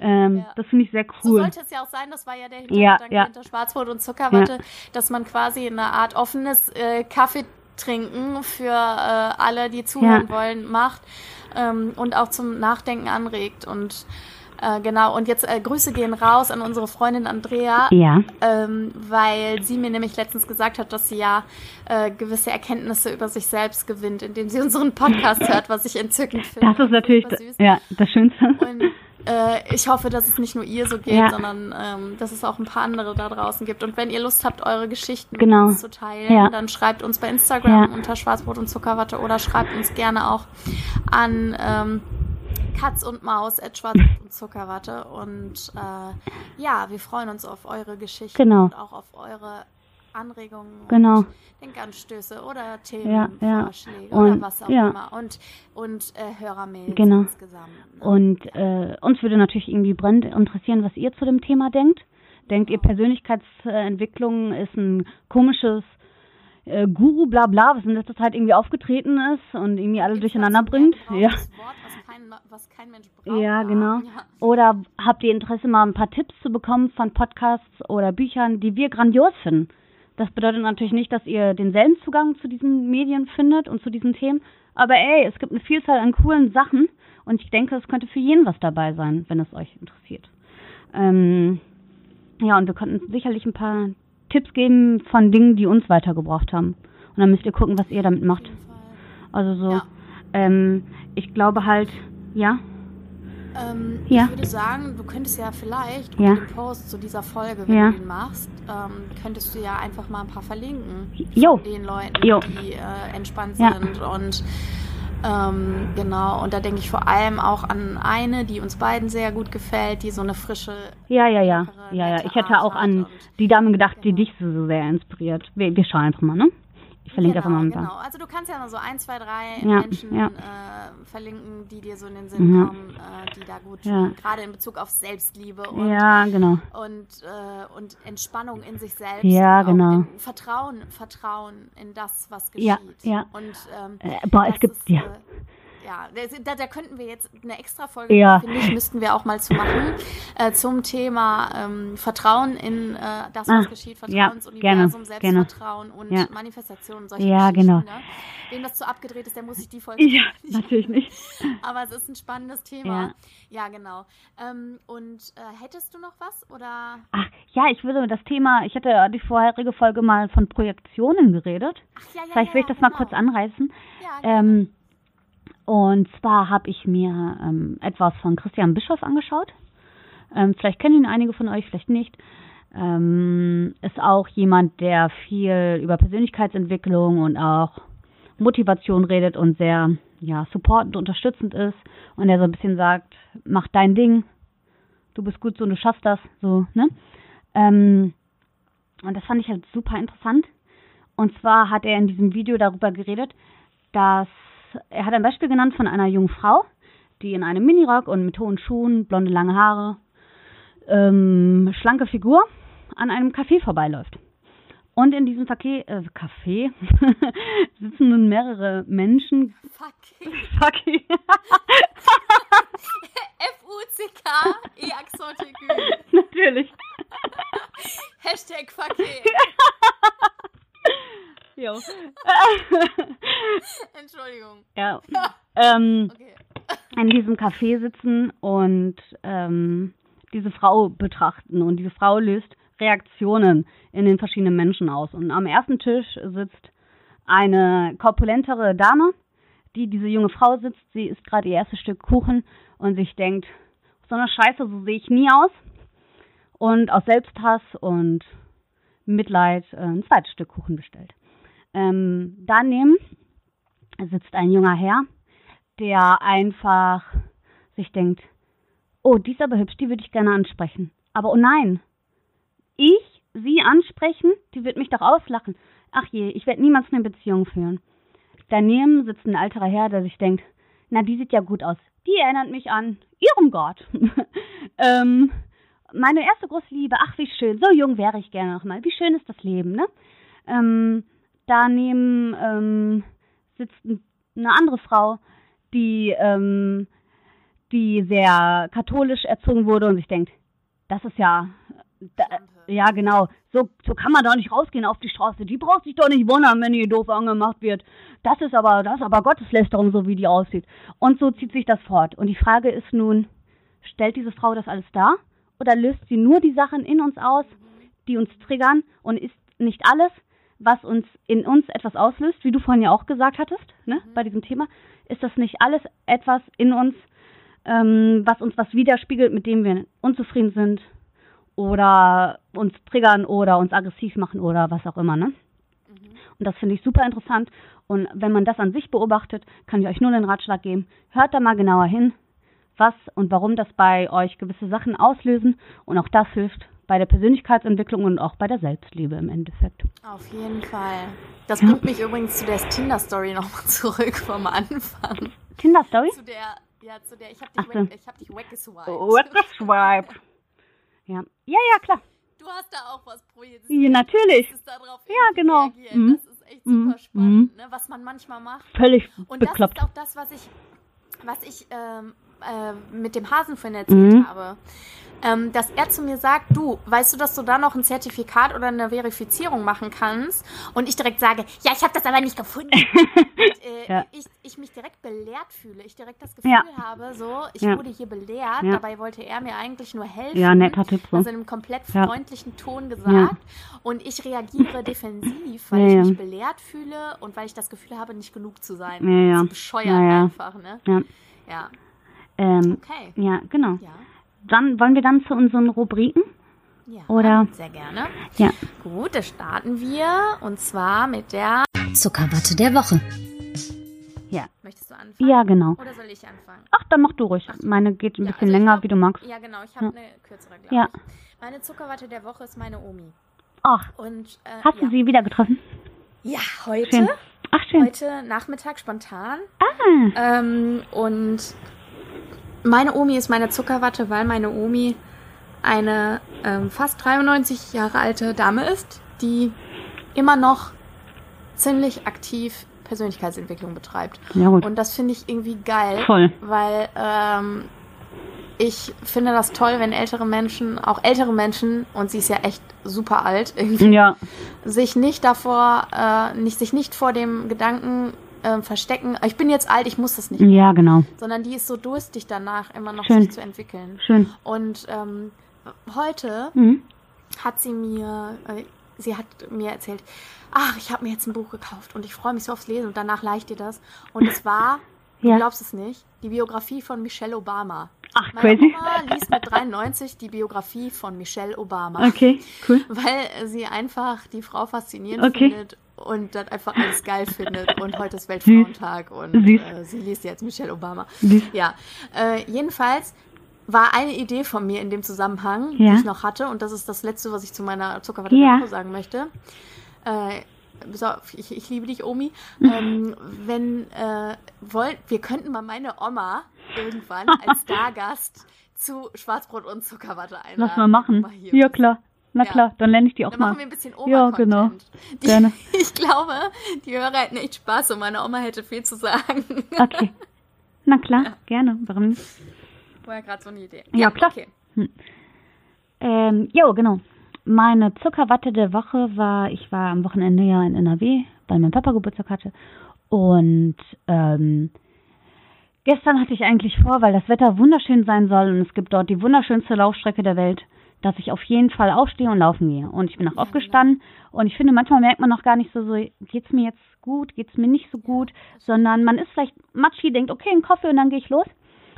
ähm. Das finde ich sehr So cool. sollte es ja auch sein, das war ja der Hintergedanke hinter Schwarzbrot und Zuckerwatte, dass man quasi eine Art offenes äh, Kaffee trinken für äh, alle, die zuhören Ja. wollen, macht ähm, und auch zum Nachdenken anregt. Und äh, genau, und jetzt äh, Grüße gehen raus an unsere Freundin Andrea, ja. ähm, weil sie mir nämlich letztens gesagt hat, dass sie ja äh, gewisse Erkenntnisse über sich selbst gewinnt, indem sie unseren Podcast hört, was ich entzückend finde. Das ist natürlich süß. ja, das Schönste. Und äh, ich hoffe, dass es nicht nur ihr so geht, Ja. sondern ähm, dass es auch ein paar andere da draußen gibt. Und wenn ihr Lust habt, eure Geschichten Genau. mit uns zu teilen, Ja. dann schreibt uns bei Instagram Ja. unter Schwarzbrot und Zuckerwatte oder schreibt uns gerne auch an ähm, Katz und Maus at Schwarzbrot und Zuckerwatte. Und äh, ja, wir freuen uns auf eure Geschichten Genau. und auch auf eure Anregungen Genau. und Denkanstöße oder Themen, Ja, ja. Und- oder was auch ja. immer. Und, und äh, Hörermails Genau. insgesamt. ne? Und äh, uns würde natürlich irgendwie brennend interessieren, was ihr zu dem Thema denkt. Denkt ihr, Persönlichkeitsentwicklung ist ein komisches, äh, Guru bla bla, was in letzter Zeit irgendwie aufgetreten ist und irgendwie alle durcheinander bringt. Ja. Wort, was kein, was kein Mensch braucht. Ja, genau. Ja. Oder habt ihr Interesse, mal ein paar Tipps zu bekommen von Podcasts oder Büchern, die wir grandios finden? Das bedeutet natürlich nicht, dass ihr denselben Zugang zu diesen Medien findet und zu diesen Themen. Aber ey, es gibt eine Vielzahl an coolen Sachen und ich denke, es könnte für jeden was dabei sein, wenn es euch interessiert. Ähm, ja, und wir könnten sicherlich ein paar Tipps geben von Dingen, die uns weitergebracht haben. Und dann müsst ihr gucken, was ihr damit macht. Also so, Ja. ähm, ich glaube halt, ja, Ähm, Ja. Ich würde sagen, du könntest ja vielleicht Ja. dem Post zu dieser Folge, wenn Ja. du den machst, ähm, könntest du ja einfach mal ein paar verlinken. Jo. Den Leuten, Jo. die äh, entspannt Ja. sind und ähm, genau, und da denke ich vor allem auch an eine, die uns beiden sehr gut gefällt, die so eine frische ja, ja, ja, ja, ja. Ich hätte auch an die Dame gedacht, die genau. dich so, so sehr inspiriert. Wir, wir schauen einfach mal, ne? Ich verlinke genau, einfach mal ein genau. paar. Also du kannst ja mal so ein, zwei, drei Ja, Menschen ja. Äh, verlinken, die dir so in den Sinn Mhm. kommen, äh, die da gut Ja. gerade in Bezug auf Selbstliebe und Ja, genau. und, äh, und Entspannung in sich selbst. Ja, genau. Vertrauen, Vertrauen in das, was geschieht. Ja, ja. Und ähm, Äh, boah, es gibt, ist, ja. Ja, da, da könnten wir jetzt eine extra Folge, Ja. finde ich, müssten wir auch mal zu machen, äh, zum Thema ähm, Vertrauen in äh, das, Ah, was geschieht, Vertrauen ja, ins gerne, Universum, gerne. Selbstvertrauen und Ja. Manifestation und solche Ja, Geschichten. genau. Ne? Wem das zu abgedreht ist, der muss sich die Folge Ja, natürlich nicht. aber es ist ein spannendes Thema. Ja, genau. Ähm, und äh, hättest du noch was oder? Ach, ja, ich würde das Thema, ich hatte die vorherige Folge mal von Projektionen geredet. Ach, ja, ja, Vielleicht will ich das mal genau. kurz anreißen. Ja, gerne. Ähm, und zwar habe ich mir ähm, etwas von Christian Bischof angeschaut. Ähm, vielleicht kennen ihn einige von euch, vielleicht nicht. Ähm, ist auch jemand, der viel über Persönlichkeitsentwicklung und auch Motivation redet und sehr ja, supportend, unterstützend ist und der so ein bisschen sagt, mach dein Ding, du bist gut so und du schaffst das, so, ne? Ähm, und das fand ich halt super interessant. Und zwar hat er in diesem Video darüber geredet, dass er hat ein Beispiel genannt von einer jungen Frau, die in einem Minirock und mit hohen Schuhen, blonde lange Haare, ähm, schlanke Figur an einem Café vorbeiläuft. Und in diesem Verkehr, äh, Café sitzen nun mehrere Menschen. Fuck. Fuck. F-U-C-K, E-Accent. Natürlich. Hashtag fuck it. Jo. Entschuldigung. ja. Ähm, Okay. in diesem Café sitzen und ähm, diese Frau betrachten. Und diese Frau löst Reaktionen in den verschiedenen Menschen aus. Und am ersten Tisch sitzt eine korpulentere Dame, die diese junge Frau sitzt. Sie isst gerade ihr erstes Stück Kuchen und sich denkt, so eine Scheiße, so sehe ich nie aus. Und aus Selbsthass und Mitleid äh, ein zweites Stück Kuchen bestellt. Ähm, daneben sitzt ein junger Herr, der einfach sich denkt, oh, die ist aber hübsch, die würde ich gerne ansprechen. Aber oh nein, ich sie ansprechen, die wird mich doch auslachen. Ach je, ich werde niemals eine Beziehung führen. Daneben sitzt ein alterer Herr, der sich denkt, na, die sieht ja gut aus. Die erinnert mich an ihrem Gott. ähm, meine erste große Liebe, ach wie schön, so jung wäre ich gerne noch mal. Wie schön ist das Leben, ne? Ähm, daneben ähm, sitzt eine andere Frau, die, ähm, die sehr katholisch erzogen wurde und sich denkt, das ist ja, da, ja genau, so, so kann man doch nicht rausgehen auf die Straße. Die braucht sich doch nicht wundern, wenn die doof angemacht wird. Das ist aber, das ist aber Gotteslästerung, so wie die aussieht. Und so zieht sich das fort. Und die Frage ist nun, stellt diese Frau das alles dar? Oder löst sie nur die Sachen in uns aus, die uns triggern und ist nicht alles, was uns in uns etwas auslöst, wie du vorhin ja auch gesagt hattest, ne, bei diesem Thema, ist das nicht alles etwas in uns, ähm, was uns was widerspiegelt, mit dem wir unzufrieden sind oder uns triggern oder uns aggressiv machen oder was auch immer, ne? Und das finde ich super interessant. Und wenn man das an sich beobachtet, kann ich euch nur den Ratschlag geben, hört da mal genauer hin, was und warum das bei euch gewisse Sachen auslösen. Und auch das hilft bei der Persönlichkeitsentwicklung und auch bei der Selbstliebe im Endeffekt. Auf jeden Fall. Das Ja. bringt mich übrigens zu der Tinder-Story nochmal zurück vom Anfang. Tinder-Story? Zu der, ja, zu der, ich hab dich, so. weg, ich hab dich weggeswiped. Swipe? Ja. Ja, ja, klar. Du hast da auch was projiziert. Ja, natürlich. Ja, genau. Mhm. Das ist echt super Mhm. spannend, ne, was man manchmal macht. Völlig Und bekloppt. das ist auch das, was ich, was ich ähm, äh, mit dem Hasen vorhin erzählt Mhm. habe. Ähm, dass er zu mir sagt, du, weißt du, dass du da noch ein Zertifikat oder eine Verifizierung machen kannst? Und ich direkt sage, ja, ich habe das aber nicht gefunden. Und, äh, Ja. ich, ich mich direkt belehrt fühle. Ich direkt das Gefühl Ja. habe, so, ich Ja. wurde hier belehrt. Dabei wollte er mir eigentlich nur helfen. Ja, netter Tipp so. Also in einem komplett freundlichen Ton gesagt. Und ich reagiere defensiv, weil ich mich belehrt fühle und weil ich das Gefühl habe, nicht genug zu sein. Ja, ja. Das ist bescheuert einfach, ne? Ja. Ja, Ähm, okay. ja, genau. Ja, Dann wollen wir dann zu unseren Rubriken? ja. Oder- Sehr gerne. Ja. Gut, da starten wir. Und zwar mit der. Zuckerwatte der Woche. Ja. Möchtest du anfangen? Ja, genau. Oder soll ich anfangen? Ach, dann mach du ruhig. Meine geht ein Ja, bisschen also länger, glaub- wie du magst. Ja, genau. Ich habe Ja. eine kürzere, glaube Ja. ich. Meine Zuckerwatte der Woche ist meine Omi. Ach, Und, äh, hast du sie wieder getroffen? Ja, heute. Schön. Ach, schön. Heute Nachmittag spontan. Ah, Ähm, und meine Omi ist meine Zuckerwatte, weil meine Omi eine ähm, fast 93 Jahre alte Dame ist, die immer noch ziemlich aktiv Persönlichkeitsentwicklung betreibt. ja gut. Und das finde ich irgendwie geil, Voll. weil ähm, ich finde das toll, wenn ältere Menschen, auch ältere Menschen, und sie ist ja echt super alt, irgendwie, Ja, sich nicht davor, äh, nicht, sich nicht vor dem Gedanken ähm, verstecken, ich bin jetzt alt, ich muss das nicht mehr, ja, genau. sondern die ist so durstig danach, immer noch Schön. sich zu entwickeln. Schön. Und ähm, heute Mhm. hat sie mir, äh, sie hat mir erzählt, ach, ich habe mir jetzt ein Buch gekauft und ich freue mich so aufs Lesen und danach leicht dir das. Und es war, du Ja. glaubst es nicht, die Biografie von Michelle Obama. Ach, Meine crazy. Oma liest mit 93 die Biografie von Michelle Obama. Okay, cool. Weil sie einfach die Frau faszinierend Okay. findet und das einfach alles geil findet. Und heute ist Weltfrauentag und äh, sie liest jetzt Michelle Obama. Süß. Ja, äh, jedenfalls war eine Idee von mir in dem Zusammenhang, Ja. die ich noch hatte, und das ist das Letzte, was ich zu meiner Zuckerwatte Ja. sagen möchte. Äh, ich, ich liebe dich, Omi. Ähm, wenn äh, wollt, wir könnten mal meine Oma irgendwann als Stargast zu Schwarzbrot und Zuckerwatte einladen. Lass mal machen. Mal Ja, klar. Na Ja. klar, dann lerne ich die auch Dann mal. machen wir ein bisschen Ja, Oma-Content. genau. Die- Gerne. Ich glaube, die Hörer hätten echt Spaß und meine Oma hätte viel zu sagen. Okay. Na klar, gerne. Warum nicht? Ja gerade so eine Idee. Ja, klar. Okay. Ähm, jo, genau. Meine Zuckerwatte der Woche war, ich war am Wochenende ja in NRW, weil mein Papa Geburtstag hatte. Und ähm, gestern hatte ich eigentlich vor, weil das Wetter wunderschön sein soll und es gibt dort die wunderschönste Laufstrecke der Welt, dass ich auf jeden Fall aufstehe und laufen gehe. Und ich bin auch aufgestanden und ich finde, manchmal merkt man noch gar nicht so, so geht's mir jetzt gut, geht's mir nicht so gut, sondern man ist vielleicht matschi, denkt, okay, einen Kaffee und dann gehe ich los.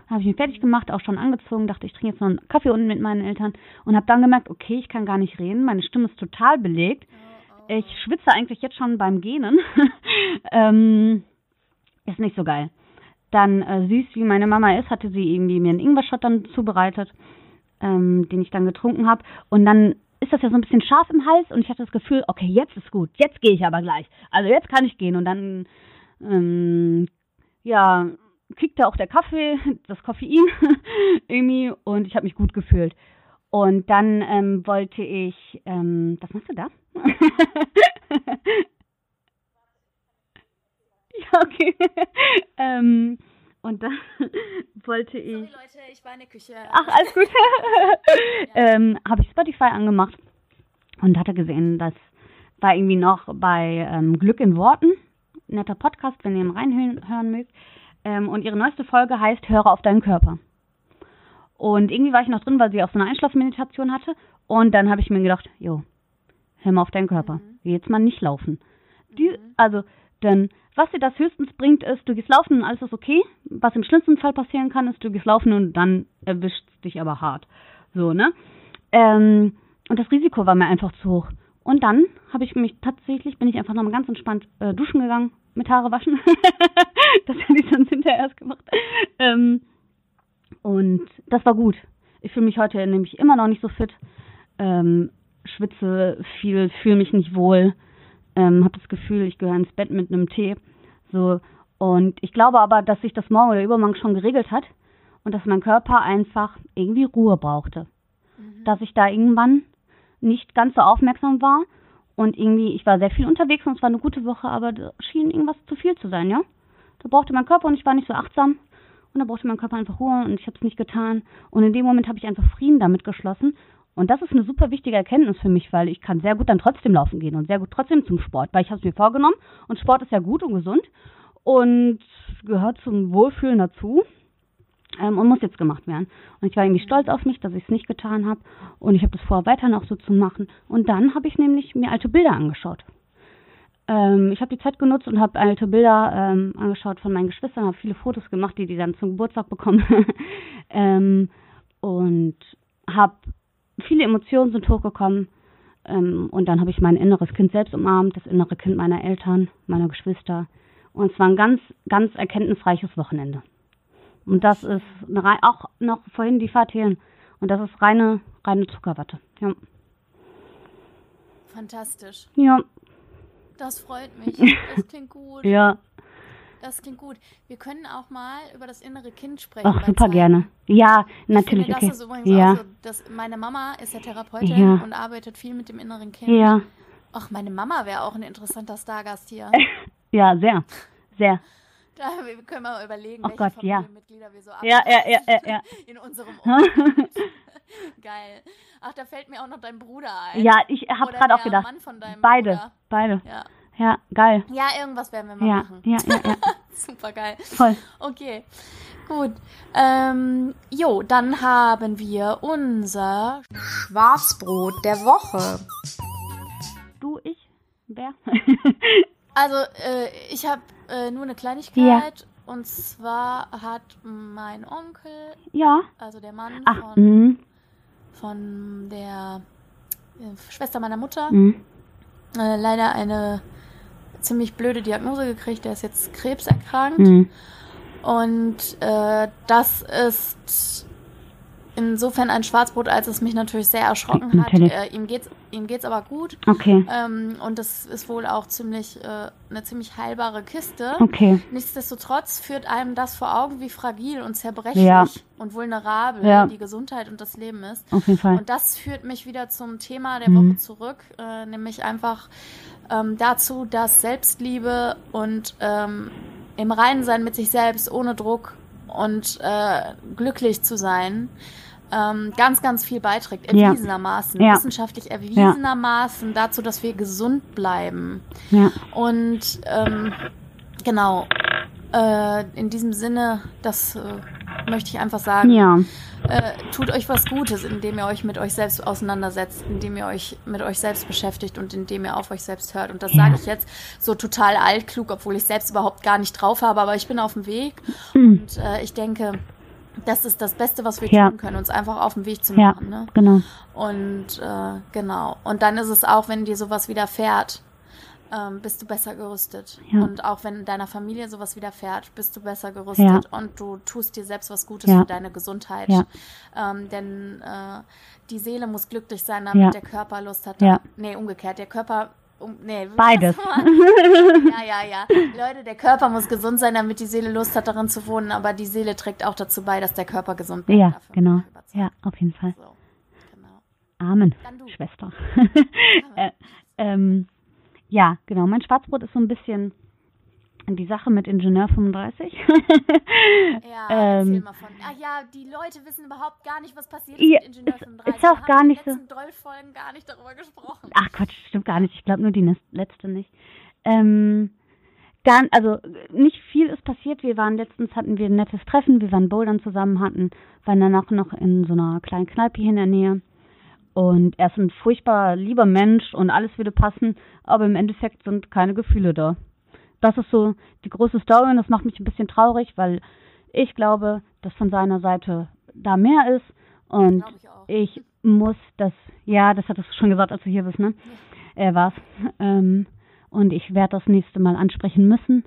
Habe ich mich fertig gemacht, auch schon angezogen, dachte, ich trinke jetzt noch einen Kaffee unten mit meinen Eltern und habe dann gemerkt, okay, ich kann gar nicht reden, meine Stimme ist total belegt. Ich schwitze eigentlich jetzt schon beim Gähnen. ähm, ist nicht so geil. Dann äh, süß, wie meine Mama ist, hatte sie irgendwie mir einen Ingwer-Shot dann zubereitet, ähm, den ich dann getrunken habe. Und dann ist das ja so ein bisschen scharf im Hals und ich hatte das Gefühl, okay, jetzt ist gut, jetzt gehe ich aber gleich. Also jetzt kann ich gehen. Und dann, ähm, ja, kickte auch der Kaffee, das Koffein irgendwie und ich habe mich gut gefühlt. Und dann ähm, wollte ich, ähm, was machst du da? ja, okay. ähm, und dann wollte ich. Sorry Leute, ich war in der Küche. Ach, alles gut. ähm, habe ich Spotify angemacht und hatte gesehen, das war irgendwie noch bei ähm, Glück in Worten, netter Podcast, wenn ihr ihn reinhören hören mögt. Ähm, und ihre neueste Folge heißt Höre auf deinen Körper. Und irgendwie war ich noch drin, weil sie auch so eine Einschlafmeditation hatte. Und dann habe ich mir gedacht, jo, hör mal auf deinen Körper. Geh jetzt mal nicht laufen. Die, also, denn was dir das höchstens bringt, ist, du gehst laufen und alles ist okay. Was im schlimmsten Fall passieren kann, ist, du gehst laufen und dann erwischt dich aber hart. So, ne? Ähm, und das Risiko war mir einfach zu hoch. Und dann habe ich mich tatsächlich, bin ich einfach nochmal ganz entspannt äh, duschen gegangen, mit Haare waschen. das hätte ich sonst hinterher erst gemacht. Ähm, und das war gut. Ich fühle mich heute nämlich immer noch nicht so fit. Ähm, schwitze viel, fühle mich nicht wohl. Ähm, habe das Gefühl, ich gehöre ins Bett mit einem Tee. So. Und ich glaube aber, dass sich das morgen oder übermorgen schon geregelt hat und dass mein Körper einfach irgendwie Ruhe brauchte. Dass ich da irgendwann nicht ganz so aufmerksam war Und irgendwie, ich war sehr viel unterwegs und es war eine gute Woche, aber da schien irgendwas zu viel zu sein, ja. Da brauchte mein Körper und ich war nicht so achtsam. Und da brauchte mein Körper einfach Ruhe und ich habe es nicht getan. Und in dem Moment habe ich einfach Frieden damit geschlossen. Und das ist eine super wichtige Erkenntnis für mich, weil ich kann sehr gut dann trotzdem laufen gehen und sehr gut trotzdem zum Sport, weil ich habe es mir vorgenommen und Sport ist ja gut und gesund und gehört zum Wohlfühlen dazu ähm, und muss jetzt gemacht werden. Und ich war irgendwie stolz auf mich, dass ich es nicht getan habe und ich habe das vor, weiterhin auch so zu machen. Und dann habe ich nämlich mir alte Bilder angeschaut. Ähm, ich habe die Zeit genutzt und habe alte Bilder ähm, angeschaut von meinen Geschwistern, habe viele Fotos gemacht, die die dann zum Geburtstag bekommen ähm, und habe viele Emotionen sind hochgekommen. Ähm, und dann habe ich mein inneres Kind selbst umarmt, das innere Kind meiner Eltern, meiner Geschwister. Und es war ein ganz, ganz erkenntnisreiches Wochenende. Und das ist eine, auch noch vorhin die Fahrtelen. Und das ist reine, reine Zuckerwatte. Ja. Fantastisch. Ja. Das freut mich. Das klingt gut. ja. Das klingt gut. Wir können auch mal über das innere Kind sprechen. Ach, super Zeiten. gerne. Ja, natürlich. Ich finde, okay. das ist übrigens ja. auch so, dass meine Mama ist ja Therapeutin Ja. und arbeitet viel mit dem inneren Kind. Ja. Ach, meine Mama wäre auch ein interessanter Stargast hier. Ja, sehr. Sehr. Da wir- können wir mal überlegen, Oh welche Gott, ja. Familienmitglieder wir so Ja, ja, ja, ja, ja. in unserem Umfeld. Geil. Ach, da fällt mir auch noch dein Bruder ein. Ja, ich habe gerade auch gedacht. Mann von deinem Beide. Bruder. Beide. Ja. Ja, geil. ja, irgendwas werden wir mal Ja, machen. ja, ja, ja. Super geil. Voll. Okay, gut. Ähm, jo, dann haben wir unser Schwarzbrot der Woche. Du, ich, wer? Also, äh, ich habe äh, nur eine Kleinigkeit. Und zwar hat mein Onkel, ja. also der Mann Ach, von, mhm. von der äh, Schwester meiner Mutter, Mhm. äh, leider eine ziemlich blöde Diagnose gekriegt. Der ist jetzt krebserkrankt. Mhm. Und äh, das ist insofern ein Schwarzbrot, als es mich natürlich sehr erschrocken hat. Äh, ihm geht's ihm geht's aber gut. Okay. Ähm, und das ist wohl auch ziemlich äh, eine ziemlich heilbare Kiste. Okay. Nichtsdestotrotz führt einem das vor Augen, wie fragil und zerbrechlich Ja. und vulnerabel Ja. die Gesundheit und das Leben ist. Auf jeden Fall. Und das führt mich wieder zum Thema der Mhm. Woche zurück, äh, nämlich einfach ähm, dazu, dass Selbstliebe und ähm, im Reinen sein mit sich selbst, ohne Druck und äh, glücklich zu sein, ähm, ganz, ganz viel beiträgt, erwiesenermaßen, Ja. wissenschaftlich erwiesenermaßen dazu, dass wir gesund bleiben. Ja. Und ähm, genau, äh, in diesem Sinne, das äh, möchte ich einfach sagen, Ja. äh, tut euch was Gutes, indem ihr euch mit euch selbst auseinandersetzt, indem ihr euch mit euch selbst beschäftigt und indem ihr auf euch selbst hört. Und das Ja. sage ich jetzt so total altklug, obwohl ich selbst überhaupt gar nicht drauf habe, aber ich bin auf dem Weg Mhm. und äh, ich denke, das ist das Beste, was wir Ja. tun können, uns einfach auf den Weg zu Ja. machen. Ne? Genau. Und äh, genau. Und dann ist es auch, wenn dir sowas widerfährt, ähm, bist du besser gerüstet. Ja. Und auch wenn deiner Familie sowas widerfährt, bist du besser gerüstet. Ja. Und du tust dir selbst was Gutes Ja. für deine Gesundheit. Ja. Ähm, denn äh, die Seele muss glücklich sein, damit Ja. der Körper Lust hat. Ja. Nee, umgekehrt. Der Körper. Um, nee, Beides. ja, ja, ja. Leute, der Körper muss gesund sein, damit die Seele Lust hat, darin zu wohnen. Aber die Seele trägt auch dazu bei, dass der Körper gesund bleibt. Ja, genau. Ja, auf jeden Fall. So, genau. Amen, Dann du. Schwester. äh, ähm, ja, genau. Mein Schwarzbrot ist so ein bisschen die Sache mit Ingenieur 35. Ja, Ähm, erzähl mal von. Ach ja, die Leute wissen überhaupt gar nicht, was passiert Ja, ist mit Ingenieur es 35. ist auch gar nicht in so- den letzten Doll-Folgen gar nicht darüber gesprochen. Ach Quatsch, stimmt gar nicht. Ich glaube nur die letzte nicht. Ähm, gar, also nicht viel ist passiert. Wir waren letztens hatten wir ein nettes Treffen. Wir waren bouldern zusammen, hatten waren danach noch in so einer kleinen Kneipe hier in der Nähe. Und er ist ein furchtbar lieber Mensch und alles würde passen, aber im Endeffekt sind keine Gefühle da. Das ist so die große Story und das macht mich ein bisschen traurig, weil ich glaube, dass von seiner Seite da mehr ist und ich ich muss das, ja, das hattest du schon gesagt, als du hier bist, ne? Er war's. Ähm, und ich werde das nächste Mal ansprechen müssen,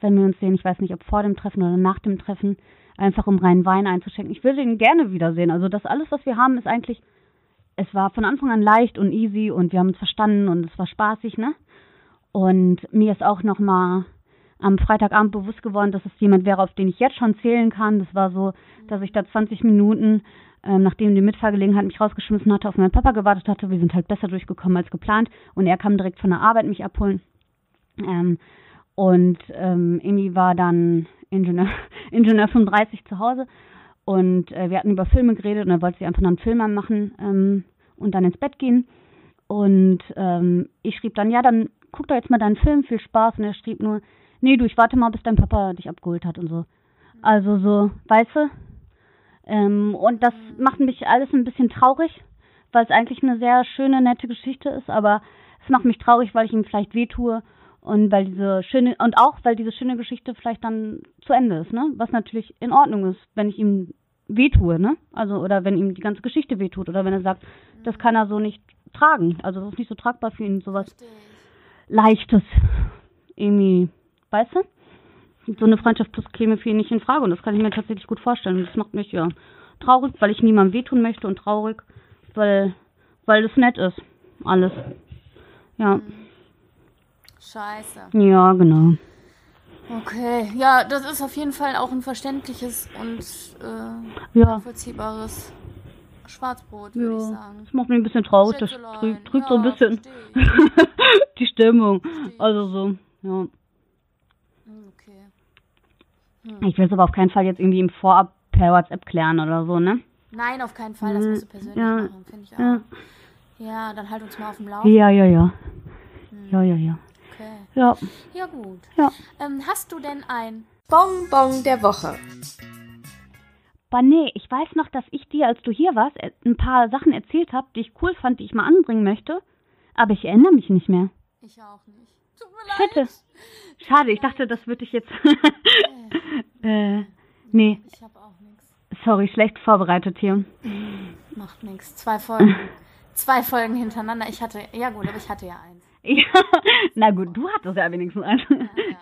wenn wir uns sehen. Ich weiß nicht, ob vor dem Treffen oder nach dem Treffen, einfach um reinen Wein einzuschenken. Ich würde ihn gerne wiedersehen. Also das alles, was wir haben, ist eigentlich, es war von Anfang an leicht und easy und wir haben uns verstanden und es war spaßig, ne? Und mir ist auch nochmal am Freitagabend bewusst geworden, dass es jemand wäre, auf den ich jetzt schon zählen kann. Das war so, dass ich da 20 Minuten ähm, nachdem die Mitfahrgelegenheit mich rausgeschmissen hatte, auf meinen Papa gewartet hatte. Wir sind halt besser durchgekommen als geplant und er kam direkt von der Arbeit mich abholen. Ähm, und ähm, Emi war dann Ingenieur, Ingenieur 35 zu Hause und äh, wir hatten über Filme geredet und er wollte sich einfach noch einen Film machen ähm, und dann ins Bett gehen. Und ähm, ich schrieb dann, ja, dann guck doch jetzt mal deinen Film, viel Spaß. Und er schrieb nur, nee, du, ich warte mal, bis dein Papa dich abgeholt hat und so. Also so, weißt du? Ähm, und das macht mich alles ein bisschen traurig, weil es eigentlich eine sehr schöne, nette Geschichte ist, aber es macht mich traurig, weil ich ihm vielleicht wehtue und weil diese schöne und auch weil diese schöne Geschichte vielleicht dann zu Ende ist, ne? Was natürlich in Ordnung ist, wenn ich ihm wehtue, ne? Also oder wenn ihm die ganze Geschichte wehtut oder wenn er sagt, das kann er so nicht tragen, also das ist nicht so tragbar für ihn, sowas leichtes, irgendwie, weißt du? So eine Freundschaft plus käme für ihn nicht in Frage und das kann ich mir tatsächlich gut vorstellen. Und das macht mich ja traurig, weil ich niemandem wehtun möchte und traurig, weil weil es nett ist, alles. Ja. Scheiße. Ja, genau. Okay, ja, das ist auf jeden Fall auch ein verständliches und äh, Ja. nachvollziehbares Schwarzbrot, würde ich Ja, sagen. das macht mich ein bisschen traurig, das trügt, trügt Ja, so ein bisschen die Stimmung. Ich. Also so, ja. Hm, Okay. Ich will es aber auf keinen Fall jetzt irgendwie im Vorab per WhatsApp klären oder so, ne? Nein, auf keinen Fall, das Mhm, musst du persönlich ja, machen, finde ich auch. ja. Ja. dann halt uns mal auf dem Laufenden. Ja, ja, ja. Hm. Ja, ja, ja. Okay. Ja, Ja, gut. ja. Ähm, hast du denn ein Bonbon der Woche. Aber nee, ich weiß noch, dass ich dir, als du hier warst, äh, ein paar Sachen erzählt habe, die ich cool fand, die ich mal anbringen möchte. Aber ich erinnere mich nicht mehr. Ich auch nicht. Tut mir leid. Bitte. Schade, ich dachte, das würde ich jetzt. äh, nee, Ich habe auch nichts. sorry, schlecht vorbereitet hier. Macht nichts. Zwei Folgen. Zwei Folgen hintereinander. Ich hatte, ja gut, aber ich hatte ja eins. Ja, na gut, du hattest ja wenigstens eins.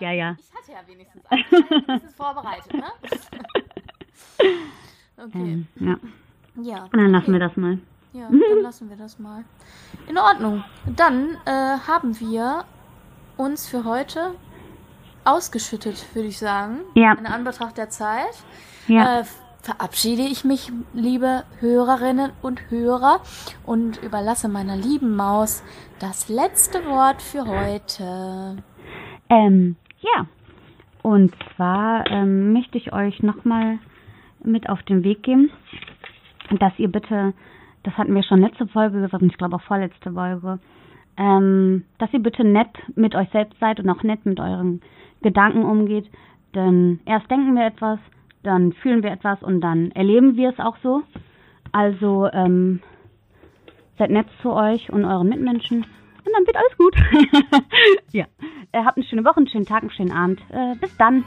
Ja, ja. Ich hatte ja wenigstens eins. Ich war ja wenigstens vorbereitet, ne? Okay. Ähm, ja. Ja. Dann lassen wir das mal. Ja, dann lassen wir das mal. In Ordnung. Dann äh, haben wir uns für heute ausgeschüttet, würde ich sagen. Ja. In Anbetracht der Zeit. Ja. Äh, verabschiede ich mich, liebe Hörerinnen und Hörer, und überlasse meiner lieben Maus das letzte Wort für heute. Ähm, ja. Und zwar ähm, möchte ich euch nochmal mit auf den Weg geben, dass ihr bitte, das hatten wir schon letzte Folge gesagt und ich glaube auch vorletzte Folge, ähm, dass ihr bitte nett mit euch selbst seid und auch nett mit euren Gedanken umgeht. Denn erst denken wir etwas, dann fühlen wir etwas und dann erleben wir es auch so. Also ähm, seid nett zu euch und euren Mitmenschen und dann wird alles gut. ja. Äh, habt eine schöne Woche, einen schönen Tag, einen schönen Abend. Äh, bis dann.